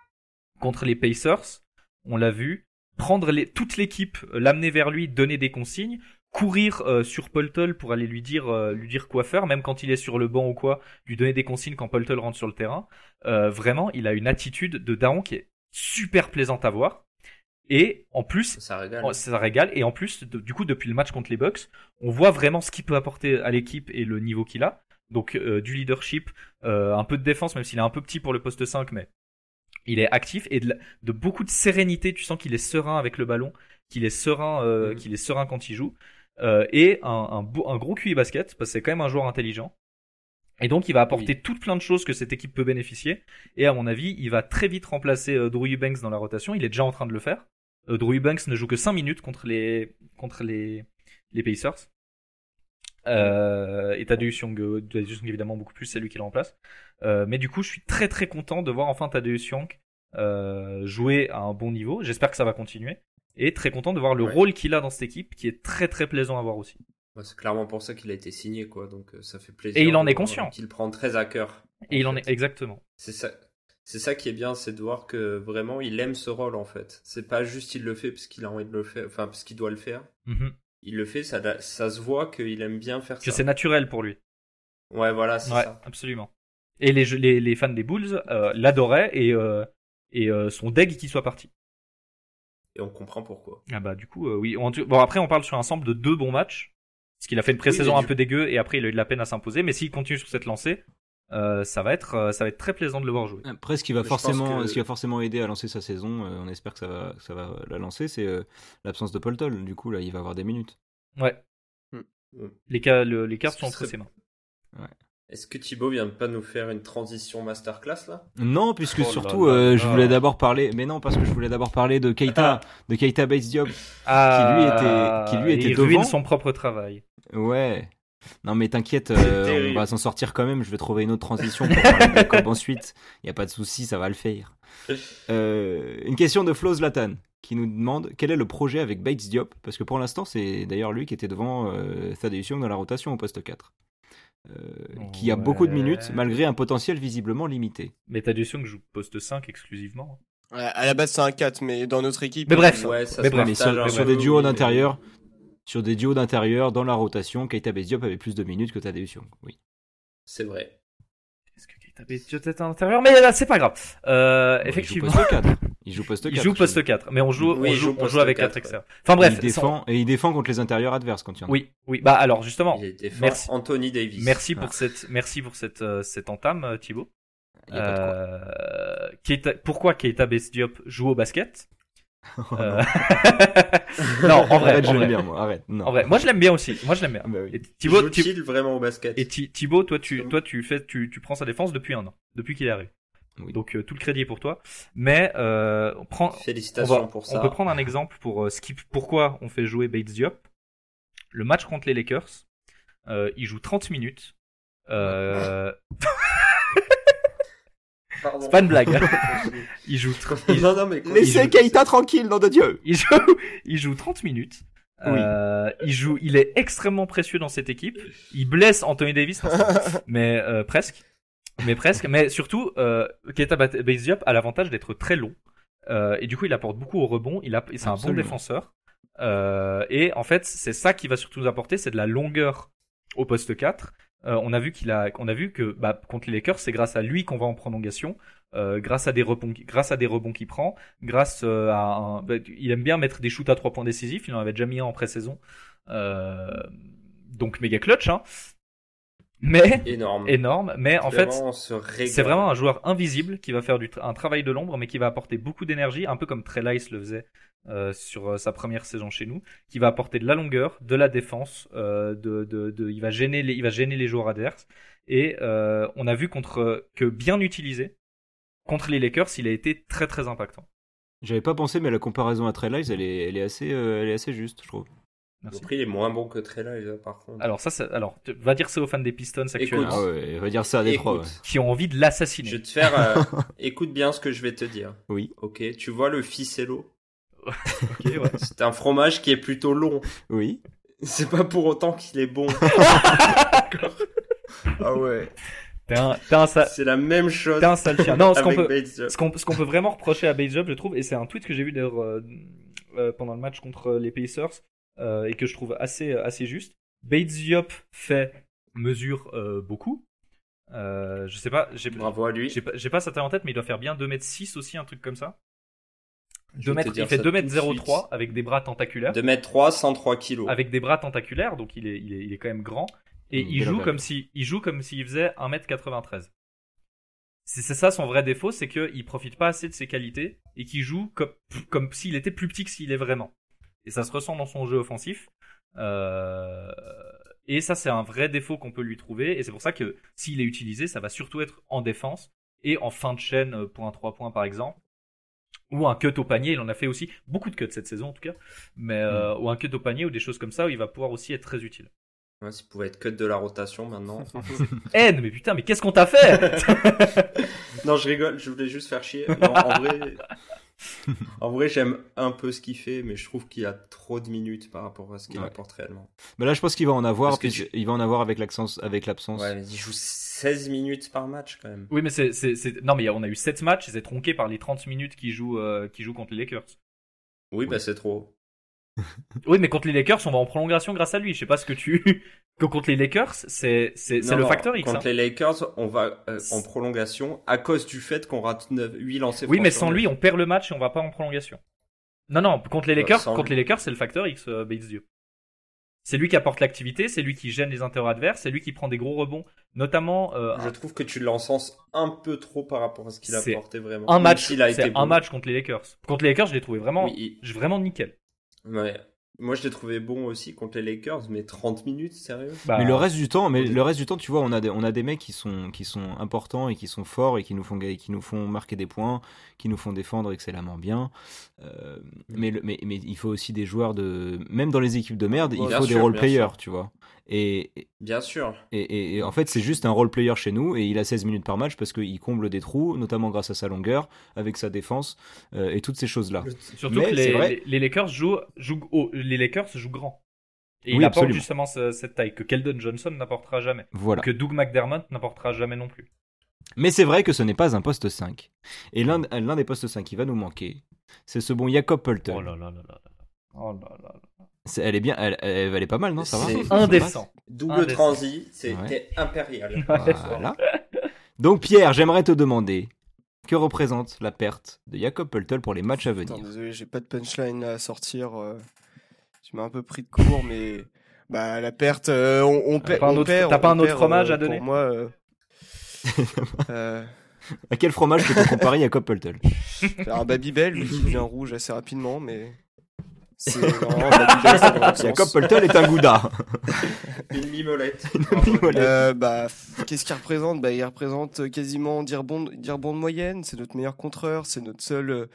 contre les Pacers. On l'a vu, prendre les, toute l'équipe, euh, l'amener vers lui, donner des consignes, courir euh, sur Poltol pour aller lui dire euh, lui dire quoi faire, même quand il est sur le banc ou quoi, lui donner des consignes quand Poltol rentre sur le terrain. vraiment, il a une attitude de daron qui est super plaisante à voir. Et en plus, ça régale. Ça régale. Et en plus, du coup, depuis le match contre les Bucks, on voit vraiment ce qu'il peut apporter à l'équipe et le niveau qu'il a. Donc du leadership, un peu de défense, même s'il est un peu petit pour le poste 5, mais il est actif et de, beaucoup de sérénité. Tu sens qu'il est serein avec le ballon, qu'il est serein, euh, qu'il est serein quand il joue, euh, et un, un, un gros QI basket parce que c'est quand même un joueur intelligent. Et donc il va apporter toutes plein de choses que cette équipe peut bénéficier. Et à mon avis, il va très vite remplacer euh, Drew Eubanks dans la rotation. Il est déjà en train de le faire. Drew Eubanks ne joue que 5 minutes contre les contre les les Pacers. Euh, et Tadeusz Young, Young évidemment beaucoup plus, c'est lui qui le remplace. Euh, mais du coup, je suis très très content de voir enfin Tadeusz Young euh, jouer à un bon niveau. J'espère que ça va continuer. Et très content de voir le rôle qu'il a dans cette équipe, qui est très très plaisant à voir aussi. c'est clairement pour ça qu'il a été signé, quoi. Donc euh, ça fait plaisir. Et il en est conscient. Qu'il prend très à cœur. Et il en est exactement. C'est ça. C'est ça qui est bien, c'est de voir que vraiment il aime ce rôle en fait. C'est pas juste il le fait parce qu'il a envie de le faire, enfin parce qu'il doit le faire. Mm-hmm il le fait, ça, ça se voit qu'il aime bien faire ça. Que c'est naturel pour lui. Ouais, voilà, c'est ouais, absolument. Et les, les, les, fans des Bulls euh, l'adoraient et, euh, et euh, sont deg qu'il soit parti. Et on comprend pourquoi. Ah bah du coup, oui. bon après, on parle sur un ensemble de deux bons matchs. Parce qu'il a fait une pré-saison un peu dégueu et après il a eu de la peine à s'imposer. Mais s'il continue sur cette lancée, euh, ça va être, euh, ça va être très plaisant de le voir jouer. Après, ce qui va Mais forcément, que- ce qui va forcément aider à lancer sa saison, euh, on espère que ça va, que ça va la lancer, c'est euh, l'absence de Paul Toll. Du coup, là, il va avoir des minutes. Ouais. Hmm. Les, cas, le- les cartes sont entre serait- ses mains. Est-ce que Thibaut vient de pas nous faire une transition masterclass là? Non, puisque Oh là surtout, là euh, je voulais d'abord parler, mais non, parce que je voulais d'abord parler de Keita, de Keita Bates Diop. Ah, qui lui était il ruine devant. son propre travail. Ouais. Non, mais t'inquiète, euh, on va s'en sortir quand même. Je vais trouver une autre transition pour parler de ensuite. Il y a pas de souci, ça va le faire. Euh, une question de Flo Zlatan qui nous demande quel est le projet avec Bates Diop? Parce que pour l'instant c'est d'ailleurs lui qui était devant euh, Thaddeus Young dans la rotation au poste 4 euh, qui a beaucoup de minutes malgré un potentiel visiblement limité. Mais t'as du que joue poste 5 exclusivement. Ouais, à la base, c'est un 4, mais dans notre équipe. Mais bref, Ouais, ça mais se bref, mais sur, sur des duos d'intérieur sur des duos d'intérieur dans la rotation Keita Diop avait plus de minutes que Thaddeus Young. Oui. C'est vrai. Est-ce que Keita Diop est à l'intérieur Mais là, c'est pas grave. Euh, Bon, effectivement. Il joue poste 4. Il joue poste 4. Il joue poste 4, mais on joue, Oui, on joue, joue on poste joue avec 4, 4 externes. Enfin Bref, bref, il sans- défend, et il défend contre les intérieurs adverses quand il y en a. Oui, oui. Bah alors justement, Il défend merci. Anthony Davis. merci Ah. pour cette, merci pour cette, euh, cette entame, euh, Thibaut. Il y a pas de quoi. Euh, Keita- pourquoi Keita Bates Diop joue au basket? Euh, Non, en vrai, arrête, en je l'aime bien, moi. Arrête. Non. En vrai, moi je l'aime bien aussi. Moi je l'aime bien. Ah bah oui. Et Thibaut, Thi- Joue-t-il vraiment au basket et Thi- Thibaut, toi tu, toi tu fais, tu, tu prends sa défense depuis un an, depuis qu'il est arrivé. Oui. Donc euh, tout le crédit est pour toi. Mais euh, on prend, on, Félicitations va- pour on ça. peut prendre un exemple pour euh, ce qui- pourquoi on fait jouer Bates Diop. Le match contre les Lakers, euh, il joue 30 minutes. Euh. C'est pas une blague. hein. Il joue, tr- il, non, non, mais quoi, Laissez joue- Keita tranquille, nom de Dieu il joue, il joue 30 minutes. Oui. Euh, il joue, il est extrêmement précieux dans cette équipe. Il blesse Anthony Davis, mais euh, presque, mais presque. Mais surtout, euh, Keita Bat- Bates a l'avantage d'être très long euh, et du coup, il apporte beaucoup au rebond. Il a, c'est un bon défenseur. Euh, et en fait, c'est ça qui va surtout nous apporter, c'est de la longueur au poste 4. Euh, on a vu qu'il a, on a vu que bah, contre les Lakers, c'est grâce à lui qu'on va en prolongation, euh, grâce à des rebonds, grâce à des rebonds qu'il prend, grâce euh, à un, bah, il aime bien mettre des shoots à trois points décisifs. Il en avait déjà mis un en pré-saison, euh, donc méga clutch, hein. Mais énorme. énorme. Mais en fait, c'est vraiment un joueur invisible qui va faire du tra- un travail de l'ombre, mais qui va apporter beaucoup d'énergie, un peu comme Trey Lyles le faisait euh, sur sa première saison chez nous, qui va apporter de la longueur, de la défense, euh, de, de, de- il va gêner les, il va gêner les joueurs adverses. Et euh, on a vu contre que bien utilisé contre les Lakers, il a été très très impactant. J'avais pas pensé, mais la comparaison à Trey Lyles, elle est, elle est assez, euh, elle est assez juste, je trouve. Merci. Le prix est moins bon que Trey Lyles, par contre. Alors ça, alors tu vas dire ça aux fans des Pistons actuellement Écoute, Ah ouais, va dire ça à Détroit. Écoute, qui ont envie de l'assassiner. je vais te faire. euh, écoute bien ce que je vais te dire. ouais. Oui, Ok, tu vois le ficello? Ok, ouais. C'est un fromage qui est plutôt long. oui. C'est pas pour autant qu'il est bon. Ah ouais. T'es un, t'es un, sa- C'est la même chose. t'es un sale chien. Non, ce qu'on avec peut, ce qu'on peut vraiment reprocher à Bates Diop, je trouve, et c'est un tweet que j'ai vu d'ailleurs euh, euh, pendant le match contre les Pacers euh, et que je trouve assez assez juste. Bates Diop fait mesure euh, beaucoup. Euh, je sais pas, j'ai Bravo à lui. j'ai pas, sa taille en tête, mais il doit faire bien 2 mètres 6 aussi, un truc comme ça. Je 2 vais te mètres, il fait ça 2 tout mètres de 03 suite. avec des bras tentaculaires. 2 mètres 3, 103 kilos. Avec des bras tentaculaires, donc il est, il est, il est quand même grand. Et il joue comme si, il joue comme s'il faisait 1m93. C'est ça son vrai défaut, c'est qu'il profite pas assez de ses qualités et qu'il joue comme, comme s'il était plus petit que s'il est vraiment. Et ça se ressent dans son jeu offensif. Euh, et ça, c'est un vrai défaut qu'on peut lui trouver. Et c'est pour ça que s'il est utilisé, ça va surtout être en défense et en fin de chaîne euh, pour un 3 points par exemple. Ou un cut au panier, il en a fait aussi beaucoup de cuts cette saison en tout cas. Mais, euh, ou un cut au panier ou des choses comme ça où il va pouvoir aussi être très utile. Ouais, S'il pouvait être cut de la rotation maintenant. Haine, mais putain, mais qu'est-ce qu'on t'a fait non, je rigole, je voulais juste faire chier. Non, en vrai, en vrai j'aime un peu ce qu'il fait, mais je trouve qu'il a trop de minutes par rapport à ce qu'il Ouais. apporte réellement. Mais là, je pense qu'il va en avoir, Parce que puis tu- il va en avoir avec l'absence, avec l'absence. Ouais, mais il joue 16 minutes par match quand même. Oui, mais c'est, non, mais on a eu 7 matchs et c'est tronqué par les 30 minutes qu'il joue, euh, qu'il joue contre les Lakers. Oui, bah c'est trop. Oui, mais contre les Lakers, on va en prolongation grâce à lui. Je sais pas ce que tu, que contre les Lakers, c'est, c'est, le non, facteur X. Contre hein. les Lakers, on va euh, en prolongation à cause du fait qu'on rate 9, 8 lancers Oui, mais sans lui, on perd le match et on va pas en prolongation. Non, non, contre les Bah, Lakers, contre lui. les Lakers, c'est le facteur X, euh, Bates Diop. C'est lui qui apporte l'activité, c'est lui qui gêne les intérieurs adverses, c'est lui qui prend des gros rebonds, notamment. Euh, je trouve que tu l'encenses un peu trop par rapport à ce qu'il a apporté vraiment. Un match, c'est un match contre les Lakers. Contre les Lakers, je l'ai trouvé vraiment, vraiment nickel. Ouais, moi, je l'ai trouvé bon aussi contre les Lakers, mais 30 minutes, sérieux? Bah, Mais le reste du temps, mais le reste du temps, tu vois, on a des, on a des mecs qui sont, qui sont importants et qui sont forts et qui nous font, qui nous font marquer des points, qui nous font défendre excellemment bien. Euh, mm. mais, mais, mais il faut aussi des joueurs de, même dans les équipes de merde, il faut des role players, tu vois. Et, Bien sûr. Et, en fait, c'est juste un role player chez nous et il a 16 minutes par match parce qu'il comble des trous, notamment grâce à sa longueur, avec sa défense euh, et toutes ces choses-là. Surtout que les, les, Lakers jouent, jouent les Lakers jouent grand. Et il apporte justement cette taille que Keldon Johnson n'apportera jamais. Voilà. Que Doug McDermott n'apportera jamais non plus. Mais c'est vrai que ce n'est pas un poste 5. Et l'un des postes 5 qui va nous manquer, c'est ce bon Jacob Polton. Oh là là là là. Oh là là elle est bien, elle, elle, est pas mal, non Ça va? C'est indécent. Double transi, c'était impérial. Voilà. Donc Pierre, j'aimerais te demander que représente la perte de Jacob Pöltl pour les matchs à venir? Désolé, j'ai pas de punchline à sortir. Euh, tu m'as un peu pris de court, mais bah la perte, euh, on, on, T'as pas, un autre, pas un autre fromage à euh, donner? Pour moi. à quel fromage peux-tu comparer Jacob Pöltl? Un Babybel, lui qui devient rouge assez rapidement, mais. Jacob Polton est un gouda. Une mimolette. Euh, bah, qu'est-ce qu'il représente? Bah, Il représente quasiment dire bon, dire bon de moyenne. C'est notre meilleur contreur. C'est notre seul euh,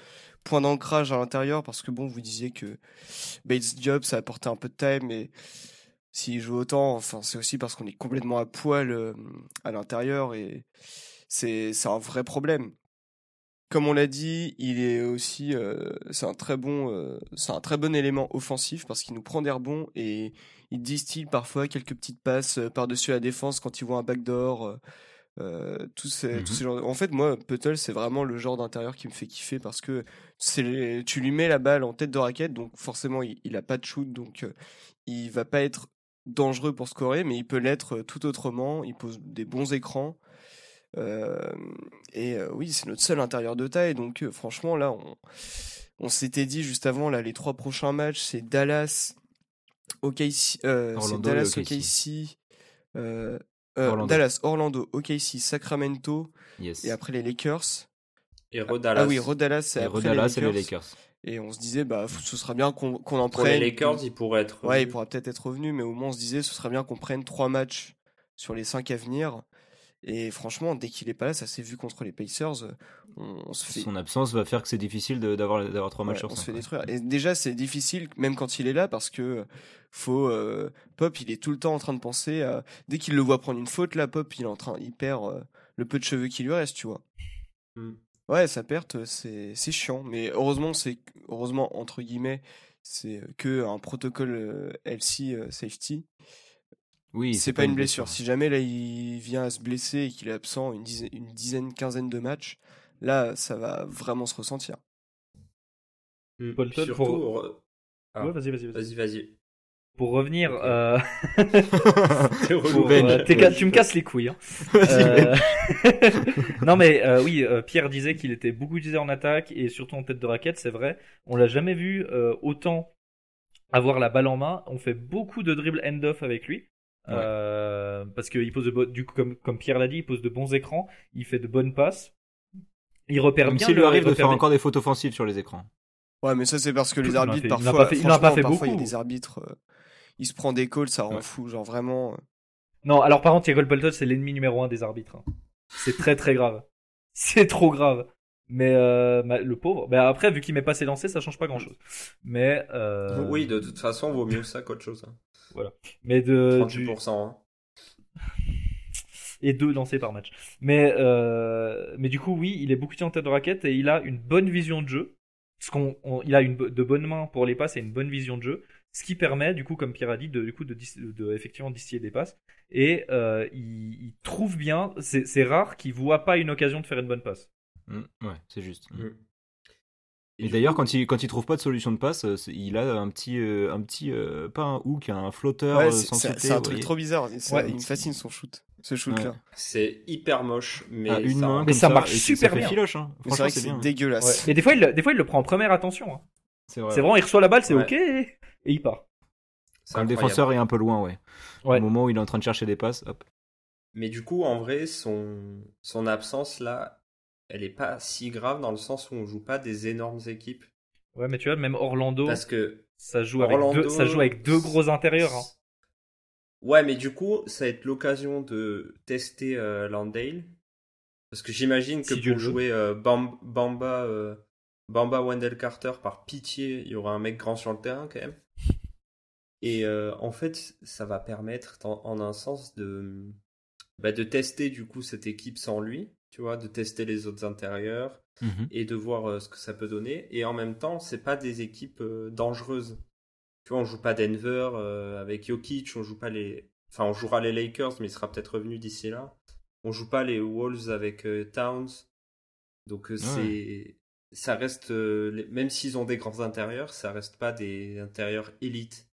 point d'ancrage à l'intérieur. Parce que bon, vous disiez que Bates Job, ça apportait un peu de time. Mais s'il joue autant, enfin, c'est aussi parce qu'on est complètement à poil euh, à l'intérieur. Et c'est un vrai problème comme on l'a dit, il est aussi, euh, c'est un très bon, euh, c'est un très bon élément offensif parce qu'il nous prend des rebonds et il distille parfois quelques petites passes euh, par-dessus la défense quand il voit un backdoor. Euh, tous ces, tous mmh En fait, moi, Puttle, c'est vraiment le genre d'intérieur qui me fait kiffer parce que c'est, tu lui mets la balle en tête de raquette, donc forcément, il, il a pas de shoot, donc il va pas être dangereux pour scorer, mais il peut l'être tout autrement. Il pose des bons écrans. Euh, et euh, oui, c'est notre seul intérieur de taille. Donc euh, franchement, là, on, on s'était dit juste avant, là, les trois prochains matchs, c'est Dallas, OKC, c'est Dallas, OKC, Dallas, Orlando, OKC, Sacramento, et après les Lakers. Et Rodallas. Ah oui, Rodallas, c'est après les Lakers. Et on se disait, bah, ce serait bien qu'on en prenne. les Lakers, il pourrait être. Ouais, il pourra peut-être être revenu, mais au moins on se disait, ce serait bien qu'on prenne trois matchs sur les cinq à venir. Et franchement, dès qu'il est pas là, ça s'est vu contre les Pacers. On, se fait... Son absence va faire que c'est difficile d'avoir d'avoir trois matchs sur On se fait détruire. Et déjà, c'est difficile même quand il est là parce que faut euh, Pop, il est tout le temps en train de penser à dès qu'il le voit prendre une faute là, Pop, il est en train, il perd euh, le peu de cheveux qui lui reste, tu vois. Mmh. Ouais, sa perte, c'est c'est chiant. Mais heureusement, c'est heureusement entre guillemets, c'est que un protocole euh, LC safety oui, c'est pas, une blessure. Si jamais là il vient à se blesser et qu'il est absent une dizaine, une dizaine, quinzaine de matchs, là ça va vraiment se ressentir. Mmh. Paul Surtout, pour... ah. ouais, vas-y, vas-y, vas-y, vas-y. Pour revenir, euh... pour, euh, tu me casses les couilles. Hein. Euh... non mais euh, oui, euh, Pierre disait qu'il était beaucoup utilisé en attaque et surtout en tête de raquette, c'est vrai. On l'a jamais vu autant avoir la balle en main. On fait beaucoup de dribble end-off avec lui. Euh, parce qu'il pose de du coup, comme, comme Pierre l'a dit, il pose de bons écrans, il fait de bonnes passes. Il repère bien. S'il lui arrive de faire encore des fautes offensives sur les écrans. Ouais, mais ça c'est parce que les arbitres parfois, il n'a pas fait, beaucoup. Il y a des arbitres, euh, il se prend des calls, ça rend fou, genre vraiment. Euh. Non, alors par contre, Diego Bolton c'est l'ennemi numéro un des arbitres. Hein. C'est très très grave. C'est trop grave. Mais euh, le pauvre, ben après vu qu'il met pas ses lancers, ça change pas grand chose. Mais euh... oui, de toute façon, vaut mieux ça qu'autre chose. Hein. Voilà. Mais de 38%. Hein. Et deux lancés par match. Mais euh... mais du coup, oui, il est beaucoup en tête de raquette et il a une bonne vision de jeu. Parce qu'on, il a une de bonnes mains pour les passes et une bonne vision de jeu, ce qui permet, du coup, comme Pierre a dit, de, du coup, de, de, effectivement distiller des passes. Et il, il, trouve bien. C'est rare qu'il voit pas une occasion de faire une bonne passe. Mmh, ouais, c'est juste. Mmh. Et, d'ailleurs, quand il quand il trouve pas de solution de passe, euh, il a un petit euh, un petit euh, pas un hook, un flotteur C'est un truc trop bizarre. il me fascine son shoot, ce shoot là. C'est hyper moche, mais ah, une ça, main mais ça, marche super bien. Filoche, hein. C'est vrai que c'est dégueulasse. Et des fois, il des fois il le prend en première attention. Hein. C'est vraiment il reçoit la balle, c'est ok et il part. Quand le défenseur est un peu loin, ouais. Ouais. Au moment où il est en train de chercher des passes, hop. Mais du coup, en vrai, son, son absence là, elle est pas si grave dans le sens où on joue pas des énormes équipes. Ouais, mais tu vois, même Orlando, Parce que ça joue avec deux, ça joue avec deux gros intérieurs. hein. Ouais, mais du coup, ça va être l'occasion de tester euh, Landale. Parce que j'imagine que Si pour jouer euh, Bam- Bamba, euh, Bamba Wendell Carter, par pitié, il y aura un mec grand sur le terrain quand même. Et en fait, ça va permettre, en, en un sens, de, bah, de tester du coup cette équipe sans lui, tu vois, de tester les autres intérieurs Mhm. et de voir euh, ce que ça peut donner. Et en même temps, c'est pas des équipes euh, dangereuses. Tu vois, on joue pas Denver euh, avec Jokic, on joue pas les. Enfin, on jouera les Lakers, mais il sera peut-être revenu d'ici là. On joue pas les Wolves avec Towns. Donc, c'est. Ça reste. Même s'ils ont des grands intérieurs, ça reste pas des intérieurs élites.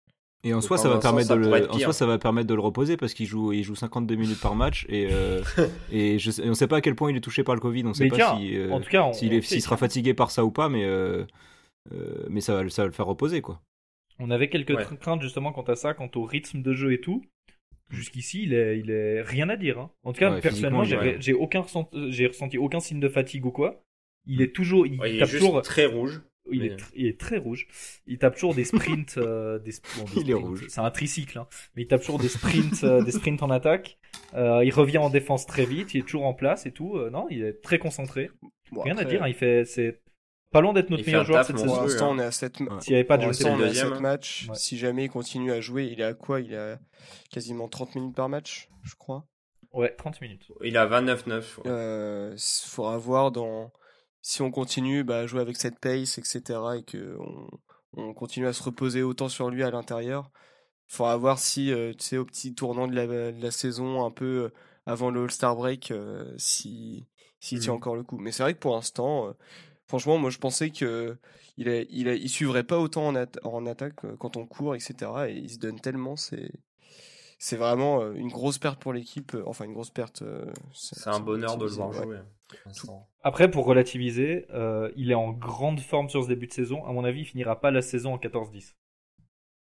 Et en soi, ça va permettre sens, de le, en soi, ça va permettre de le reposer parce qu'il joue, il joue 52 minutes par match et euh, et je on sait pas à quel point il est touché par le Covid. On sait Mais pas tiens, si, euh, en tout cas, on, s'il on est, sait s'il sera fatigué par ça ou pas, mais euh, euh, mais ça va, le- ça va le faire reposer quoi. On avait quelques Ouais. craintes justement quant à ça, quant au rythme de jeu et tout. Jusqu'ici, il est, il est rien à dire. hein. En tout cas, Ouais, personnellement, j'ai, aucun ressenti, j'ai ressenti aucun signe de fatigue ou quoi. Il est toujours, il Ouais, il est juste toujours, très rouge. Il, mais- est tr- il est très rouge. Il tape toujours des sprints, euh, des, sp- bon, des Il est sprints, rouge. C'est un tricycle, hein. mais il tape toujours des sprints, euh, des sprints en attaque. Euh, il revient en défense très vite. Il est toujours en place et tout. Euh, non, il est très concentré. Bon, Rien à dire. hein. Il fait, c'est pas loin d'être notre Il meilleur joueur cette saison. Pour l'instant, hein. on est à 7 Ouais. S'il n'y avait pas de on est à deuxième. 7 matchs. Ouais. Si jamais il continue à jouer, il est à quoi? Il est à quasiment 30 minutes par match, je crois. Ouais, 30 minutes. Il a 29-9. ouais. Euh, s- faudra voir dans si on continue bah, à jouer avec cette pace, etc. et que on, on continue à se reposer autant sur lui à l'intérieur. Faudra voir si, euh, tu sais, au petit tournant de la, de la saison, un peu euh, avant le All-Star break, euh, si s'il tient Mhm. encore le coup. Mais c'est vrai que pour l'instant, euh, franchement, moi je pensais que il, a, il, a- il suivrait pas autant en, atta- en attaque quand on court, etc. Et il se donne tellement, c'est c'est vraiment euh, une grosse perte pour l'équipe. euh, Enfin, une grosse perte. euh, C'est un bonheur de le voir jouer. Après, pour relativiser, euh, il est en grande forme sur ce début de saison. À mon avis, il finira pas la saison en 14-10.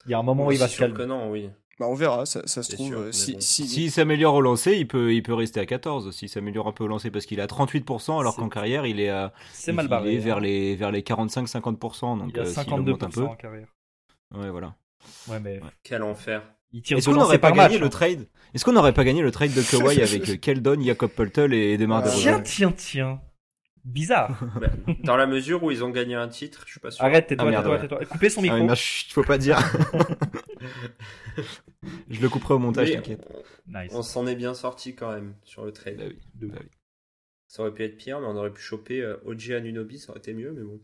Il y a un moment où il va se calmer. que non, oui. Bah, on verra, ça, ça se trouve. sûr, euh, si, bon. si- S'il s'améliore au lancer, il peut, il peut rester à 14. S'il s'améliore un peu au lancer parce qu'il est à 38%, alors qu'en carrière, il est, à, C'est il- mal barré. il est vers hein. les, vers les 45-50%. Donc il a euh, s'il 52% augmente un peu. en carrière. Ouais, voilà. Ouais, mais Quel enfer. Il tire Est-ce qu'on n'aurait pas gagné le trade? Est-ce qu'on n'aurait pas gagné le trade de Kawhi avec Keldon, Jacob Pultel et Demar Ah, DeRozan Tiens, tiens, tiens. Bizarre. Bah, dans la mesure où ils ont gagné un titre, je suis pas sûr. Arrête, tais-toi, Ah, merde, tais-toi, ouais. tais-toi. Coupez son Ah, micro. mais non, chut, faut pas dire. Je le couperai au montage, Mais t'inquiète. Nice. on s'en est bien sorti quand même sur le trade. Bah oui. Bah oui. Ça aurait pu être pire, mais on aurait pu choper euh, OG Anunobi, ça aurait été mieux, mais bon.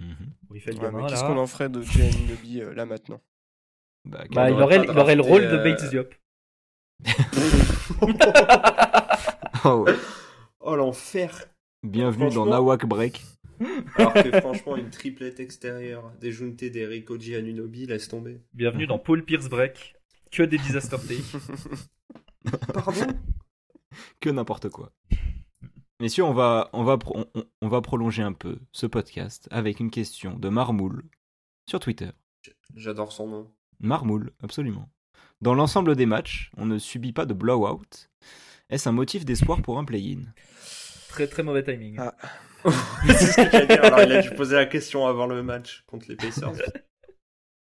Mhm. Il fait Ouais, Qu'est-ce là. qu'on en ferait de Gianni euh, là maintenant? Bah, Bah, il aurait il le rôle de euh, Bates Diop. oh, ouais. Oh l'enfer Bienvenue dans Nawak Break. Alors que franchement, une triplette extérieure, des Junte, d'Eric OG Anunobi, laisse tomber. Bienvenue dans Paul Pierce Break. Que des disaster takes. Pardon? Que n'importe quoi. Messieurs, on va, on, va on, on va prolonger un peu ce podcast avec une question de Marmoul sur Twitter. J'adore son nom. Marmoul, absolument. Dans l'ensemble des matchs, on ne subit pas de blowout. Est-ce un motif d'espoir pour un play-in? Très très mauvais timing. Ah. C'est ce que j'allais dire. Alors il a dû poser la question avant le match contre les Pacers.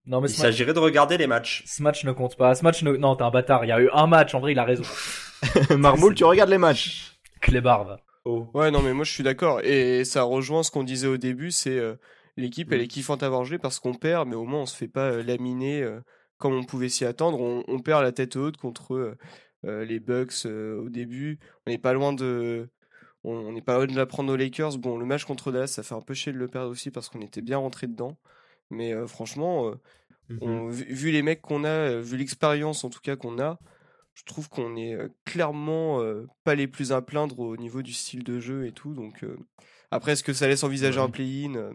Non mais Il match, s'agirait de regarder les matchs. ce match ne compte pas. Ce match ne... Non, t'es un bâtard. Il y a eu un match. En vrai, il a raison. Marmoul, tu regardes les matchs Clébarde. Oh. Ouais, non, mais moi je suis d'accord. Et ça rejoint ce qu'on disait au début c'est euh, l'équipe, elle est kiffante à voir jouer parce qu'on perd, mais au moins on se fait pas laminer comme on pouvait s'y attendre. On, on perd la tête haute contre les Bucks au début. On n'est pas loin de. On n'est pas loin de la prendre aux Lakers. Bon, le match contre Dallas, ça fait un peu chier de le perdre aussi parce qu'on était bien rentré dedans. Mais euh, franchement, euh, on- vu, vu les mecs qu'on a, vu l'expérience en tout cas qu'on a, je trouve qu'on est clairement euh, pas les plus à plaindre au niveau du style de jeu et tout. Donc après, est-ce que ça laisse envisager Ouais. un play-in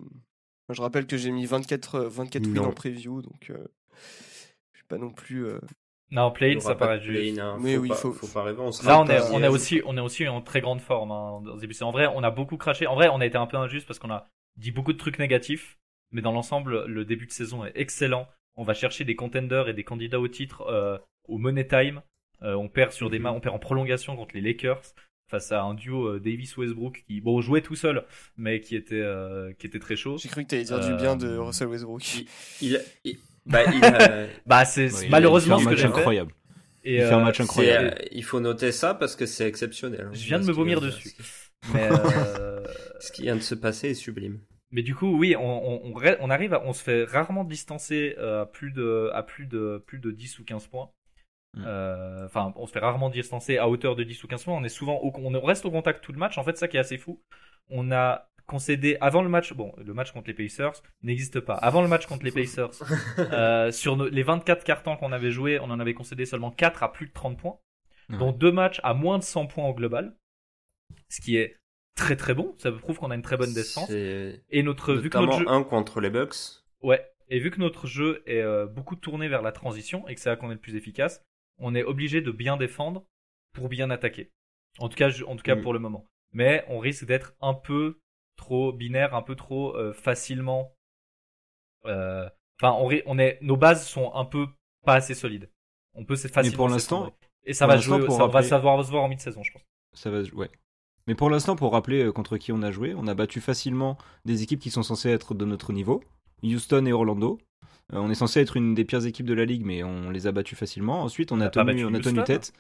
Je rappelle que j'ai mis 24, euh, 24 wins Non. en preview, donc euh, je suis pas non plus. euh, Non, play-in, ça paraît juste. play-in, hein. Mais faut oui, pas, faut- faut pas rêver. On sera Là, on est, pas- on est aussi, on est aussi en très grande forme hein. En vrai, on a beaucoup craché. En vrai, on a été un peu injuste parce qu'on a dit beaucoup de trucs négatifs. Mais dans l'ensemble, le début de saison est excellent. on va chercher des contenders et des candidats au titre euh, au money time. Euh, on perd sur des Mhm. on perd en prolongation contre les Lakers face à un duo euh, Davis Westbrook qui bon jouait tout seul mais qui était euh, qui était très chaud. J'ai cru que t'allais dire du bien de Euh, Russell Westbrook. Il, il, il- bah, Bah c'est Ouais, malheureusement ce que fait. incroyable. Et, Il fait un match incroyable. euh, il faut noter ça parce que c'est exceptionnel. hein. Je viens de me vomir dessus. mais euh, Ce qui vient de se passer est sublime. Mais du coup, oui, on, on, on, re- on arrive, à, on se fait rarement distancer à plus de, à plus de, plus de 10 ou 15 points. Mm. Euh, Enfin, on se fait rarement distancer à hauteur de 10 ou 15 points. On est souvent, au, on reste au contact tout le match. En fait, ça qui est assez fou. On a concédé avant le match. Bon, le match contre les Pacers n'existe pas. Avant le match contre les Pacers, euh, sur nos- les 24 cartons qu'on avait joués, on en avait concédé seulement 4 à plus de 30 points. Ouais. Donc deux matchs à moins de 100 points au global, ce qui est très très bon. Ça prouve qu'on a une très bonne défense. Et notre, vu que notre jeu, un contre les Bucks. Ouais, et vu que notre jeu est euh, beaucoup tourné vers la transition et que c'est là qu'on est le plus efficace, on est obligé de bien défendre pour bien attaquer. En tout cas, en tout cas Mm. pour le moment. Mais on risque d'être un peu trop binaire, un peu trop euh, facilement. euh, Enfin, on, est, nos bases sont un peu pas assez solides. On peut facilement. pour s'effondrer. l'instant- et ça pour va jouer, pour ça va savoir se voir en mi-saison, je pense. Ça va, ouais. Mais pour l'instant, pour rappeler euh, contre qui on a joué, on a battu facilement des équipes qui sont censées être de notre niveau, Houston et Orlando. Euh, on est censé être une des pires équipes de la ligue, mais on les a battus facilement. Ensuite, on On a a pas tenu, on a tenu tête.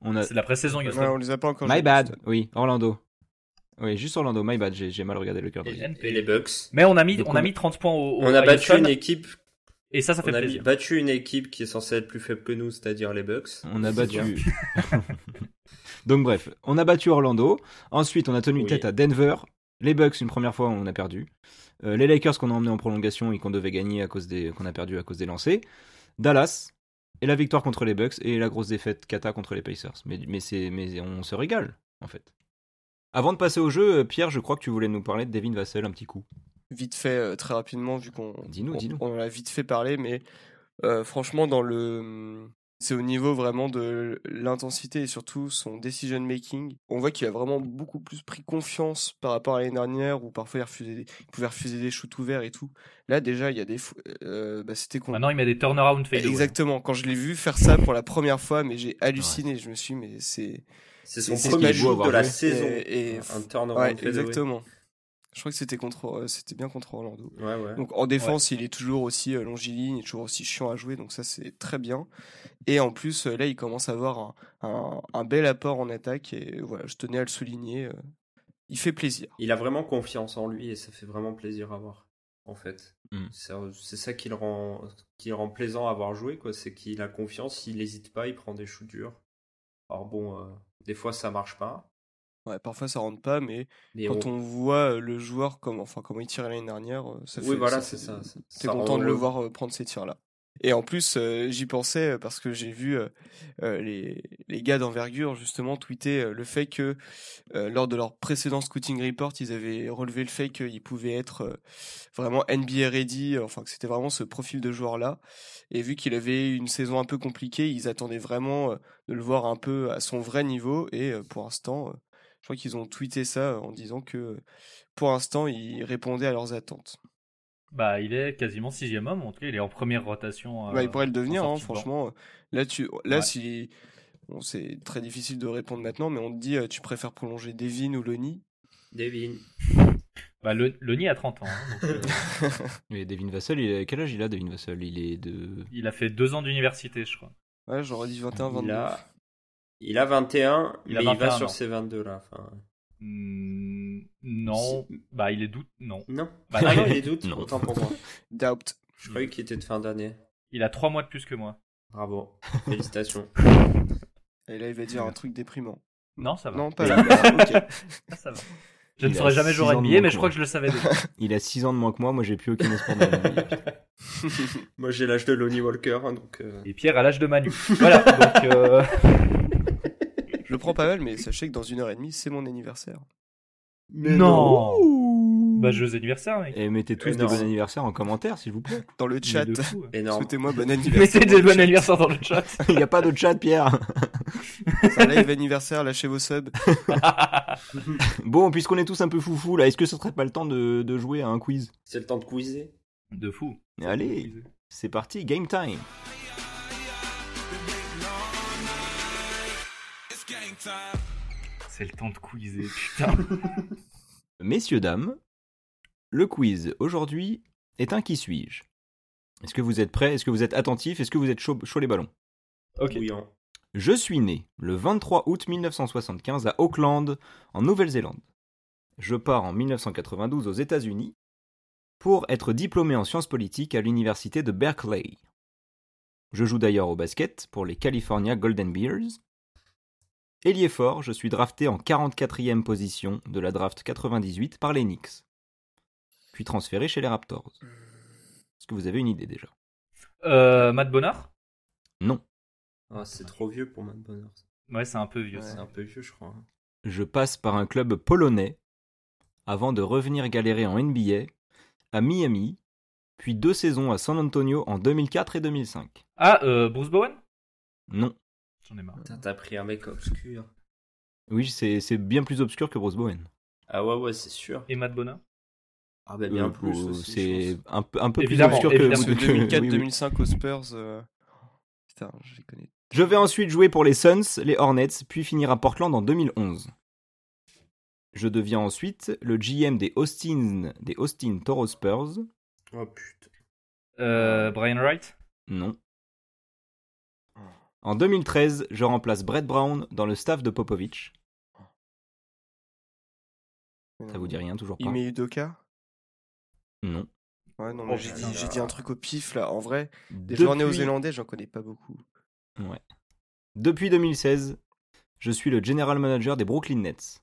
On a C'est la pré-saison, Houston. Ouais, on les a pas encore my bad, Houston. oui, Orlando. Oui, juste Orlando, my bad. J'ai mal regardé le cœur. Et. Et les Bucks. Mais on a mis, Donc, on a mis 30 points au, au On a battu Houston, une équipe. et ça, ça fait On a plaisir. battu une équipe qui est censée être plus faible que nous, c'est-à-dire les Bucks. On a battu. Donc bref, on a battu Orlando. Ensuite, on a tenu Oui. tête à Denver. Les Bucks, une première fois, on a perdu. Euh, les Lakers qu'on a emmené en prolongation et qu'on devait gagner à cause des qu'on a perdu à cause des lancers. Dallas et la victoire contre les Bucks et la grosse défaite Kata contre les Pacers. Mais mais c'est mais on se régale en fait. Avant de passer au jeu, euh, Pierre, je crois que tu voulais nous parler de Devin Vassell un petit coup. Vite fait, euh, très rapidement, vu qu'on on- on a vite fait parler, mais euh, franchement, dans le, c'est au niveau vraiment de l'intensité et surtout son decision making. On voit qu'il a vraiment beaucoup plus pris confiance par rapport à l'année dernière où parfois il, refusait des- il pouvait refuser des shoots ouverts et tout. Là déjà, il y a des, euh, bah, c'était con. Maintenant, il met des turnaround fade. Exactement. Quand je l'ai vu faire ça pour la première fois, mais j'ai halluciné. Je me suis, dit, mais c'est C'est son premier avoir de la saison. Et- et- un turnover ouais, fadeaway. exactement. Je crois que c'était contre, euh, c'était bien contre Orlando. Ouais, ouais. Donc en défense, il est toujours aussi euh, longiligne, il est toujours aussi chiant à jouer, donc ça c'est très bien. Et en plus, euh, là, il commence à avoir un, un- un bel apport en attaque, et voilà, je tenais à le souligner. euh, il fait plaisir. Il a vraiment confiance en lui et ça fait vraiment plaisir à voir. En fait, Mm. c'est c'est ça qui le rend, qui le rend plaisant à avoir joué, quoi. C'est qu'il a confiance, il n'hésite pas, il prend des shoots durs. Alors bon, euh, des fois ça marche pas. Ouais, parfois ça rentre pas, mais Mais quand on voit le joueur comme, enfin, comment il tire l'année dernière, ça fait. oui, voilà, ça c'est fait- ça. T'es content rend de le voir prendre ces tirs-là. Et en plus, euh, j'y pensais parce que j'ai vu euh, les, les gars d'envergure justement tweeter euh, le fait que lors de leur précédent scouting report, ils avaient relevé le fait qu'ils pouvaient être vraiment NBA ready, enfin que c'était vraiment ce profil de joueur-là. Et vu qu'il avait une saison un peu compliquée, ils attendaient vraiment de le voir un peu à son vrai niveau. Et pour l'instant, je crois qu'ils ont tweeté ça euh, en disant que euh, pour l'instant, il répondait à leurs attentes. Bah, il est quasiment sixième homme. En tout cas, il est en première rotation. euh, Bah, il pourrait le en devenir, hein, franchement. Là, tu, là Ouais. si, bon, c'est très difficile de répondre maintenant, mais on te dit, tu préfères prolonger Devin ou Lonnie? Devin. Bah, le, Lonnie a 30 ans. hein, donc, euh, Et Devin Vassell, il a- quel âge il a Devin Vassell? Il est de il a fait deux ans d'université, je crois. Ouais, j'aurais dit 21, 22. Il a, il a 21, Il a mais il 21 va sur ans. ses 22 là. Enfin, Hmm, non. Bah, il est doute. Non. non. Bah, Ah non, non, il- est doute, Non. autant pour moi. Doubt. Je croyais qu'il était de fin d'année. Il a trois mois de plus que moi. Bravo. Félicitations. Et là, il va dire un truc déprimant. Non, ça va. Non, pas là. ok. Ah, ça va. Je ne Il a saurais jamais jouer à NBA, mais je crois que je le savais déjà. Il a 6 ans de moins que moi, moi j'ai plus aucun espoir dans. Moi j'ai l'âge de Lonnie Walker, hein, donc. euh, Et Pierre à l'âge de Manu. Voilà. Donc, euh, le prends pas mal, mais sachez que dans une heure et demie, c'est mon anniversaire. non. Bah, joyeux anniversaire, mec. Et mettez tous des Énorme. bon anniversaire en commentaire, s'il vous plaît. Dans le chat, fou, ouais. Énorme. souhaitez-moi bon anniversaire. Mettez des le bon chat. anniversaire dans le chat. Il n'y a pas de chat, Pierre. C'est un live anniversaire, lâchez vos subs. Bon, puisqu'on est tous un peu foufou là, est-ce que ce serait pas le temps de, de jouer à un quiz? C'est le temps de quizer. De fou. Allez, C'est parti, game time. C'est le temps de quizer, putain. Messieurs, dames, le quiz aujourd'hui est un qui suis-je? Est-ce que vous êtes prêts? Est-ce que vous êtes attentifs? Est-ce que vous êtes chaud, chaud les ballons? Ok. Oui, hein. Je suis né le 23 août 1975 à Auckland, en Nouvelle-Zélande. Je pars en 1992 aux États-Unis pour être diplômé en sciences politiques à l'université de Berkeley. Je joue d'ailleurs au basket pour les California Golden Bears. Ailier fort, je suis drafté en 44e position de la draft 98 par les Knicks. Puis transféré chez les Raptors. Est-ce que vous avez une idée déjà? Euh, Matt Bonnard Non. Ah, c'est trop vieux pour Matt Bonner. Ouais, c'est un peu vieux. Ouais. C'est un peu vieux, je crois. hein. Je passe par un club polonais avant de revenir galérer en NBA à Miami, puis deux saisons à San Antonio en 2004 et 2005. Ah, euh, Bruce Bowen? Non. J'en ai marre. Putain, T'as pris un mec obscur. Oui, c'est c'est bien plus obscur que Bruce Bowen. Ah ouais, ouais, c'est sûr. Et Matt Bonnard Ah bah bien Euh, plus euh, C'est un, peu- un peu Évidemment, plus obscur que... évidemment. Que que- oui, oui. 2004-2005 aux Spurs. euh, Putain, je les connais. Je vais ensuite jouer pour les Suns, les Hornets, puis finir à Portland en 2011. Je deviens ensuite le GM des Austin, des Austin Toro Spurs. Oh putain. euh, Brian Wright? Non. En 2013, je remplace Brett Brown dans le staff de Popovich. Ça vous dit rien, toujours pas? Ime Udoka? Non. Ouais, non, Oh, mais j'ai dit, j'ai dit un truc au pif là. En vrai, des Depuis- joueurs néo-zélandais, j'en connais pas beaucoup. Depuis 2016, je suis le general manager des Brooklyn Nets.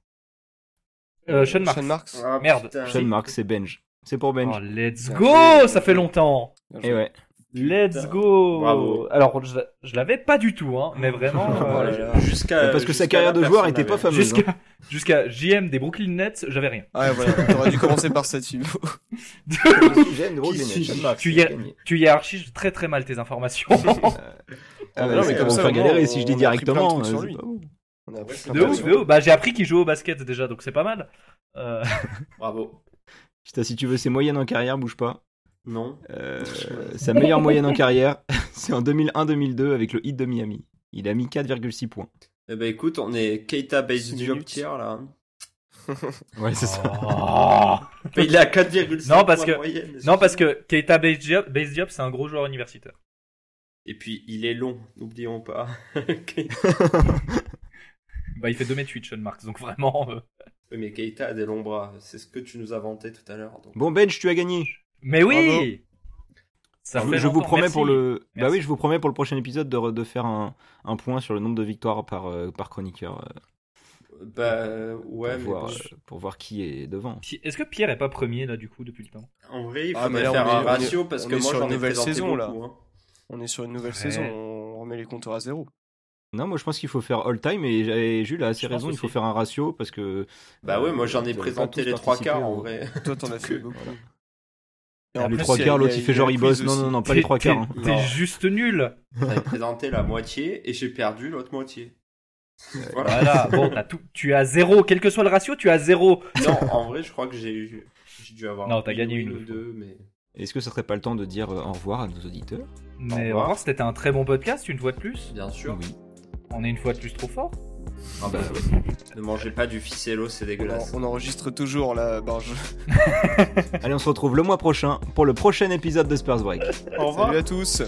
euh, Sean Marks. Sean Marks Ah, Merde. putain. Sean Marks, c'est Benj. C'est pour Benj. Oh, let's go. Ça fait longtemps Et joué. ouais. Let's go Bravo. Alors, je, je l'avais pas du tout, hein, mais vraiment... Euh. Jusqu'à. Parce que sa carrière de joueur était pas fameuse. hein. Jusqu'à jusqu'à JM des Brooklyn Nets, j'avais rien. Ah, voilà, t'aurais dû commencer par ça, tu Je suis GM de Brooklyn Nets, Tu y gagné. Tu hiérarchises très très mal tes informations. Ah, Ouais, non, mais comme ça, au moins, galérer si je dis on a directement. euh. On a de ouf, de ouf. Bah, j'ai appris qu'il jouait au basket déjà, donc c'est pas mal. Euh, Bravo. Putain, si tu veux ses moyennes en carrière, bouge pas. Non. Euh, sa meilleure moyenne en carrière, c'est en 2001-2002 avec le Heat de Miami. Il a mis 4,6 points. Eh ben écoute, on est Keita base job tier là. Ouais, c'est oh. Mais il est à 4,5 Non, parce points que- moyenne. Non, parce que Keita Base Diop, Base Diop, c'est un gros joueur universitaire. Et puis il est long, n'oublions pas. Bah, il fait 2 mètres 8, Sean Marks, donc vraiment. euh. Oui, mais Keita a des longs bras. C'est ce que tu nous as vanté tout à l'heure. donc. Bon, Benj, tu as gagné. Mais oui. Ça je fait je vous promets merci. pour le. Bah oui, je vous promets pour le prochain épisode de, re- de faire un, un point sur le nombre de victoires par, euh, par chroniqueur euh, Bah ouais, pour, mais voir, euh, pour voir qui est devant. Est-ce que Pierre est pas premier là du coup depuis le temps? En vrai, il Ah, faudrait là, faire on un est- ratio parce on que est moi sur j'en une ai nouvelle présenté saison, là. hein. On est sur une nouvelle Ouais. saison, on remet les compteurs à zéro. Non, moi je pense qu'il faut faire all time et, et Jules a assez Je raison, il faut faire un ratio parce que. Bah euh, ouais, moi j'en ai présenté les trois quarts en vrai. Toi, t'en as fait beaucoup. Et Les plus, trois quarts, l'autre il fait genre il bosse. Non, non, non, pas les T'es- trois quarts. hein. T'es juste nul ai présenté la moitié et j'ai perdu l'autre moitié. voilà. Voilà, bon, t'as tout, tu as zéro, quel que soit le ratio, tu as zéro. Non, en vrai, je crois que j'ai eu, j'ai dû avoir. Non, t'as gagné une ou deux, mais. Est-ce que ça serait pas le temps de dire euh, au revoir à nos auditeurs? Mais Au au revoir. revoir, c'était un très bon podcast, une fois de plus. Bien sûr. Oui. On est une fois de plus trop fort. Ah bah, ne mangez pas du ficello, c'est On, dégueulasse. en- on enregistre toujours là, Barge. Allez, on se retrouve le mois prochain pour le prochain épisode de Spurs Break. Au revoir. Salut à tous.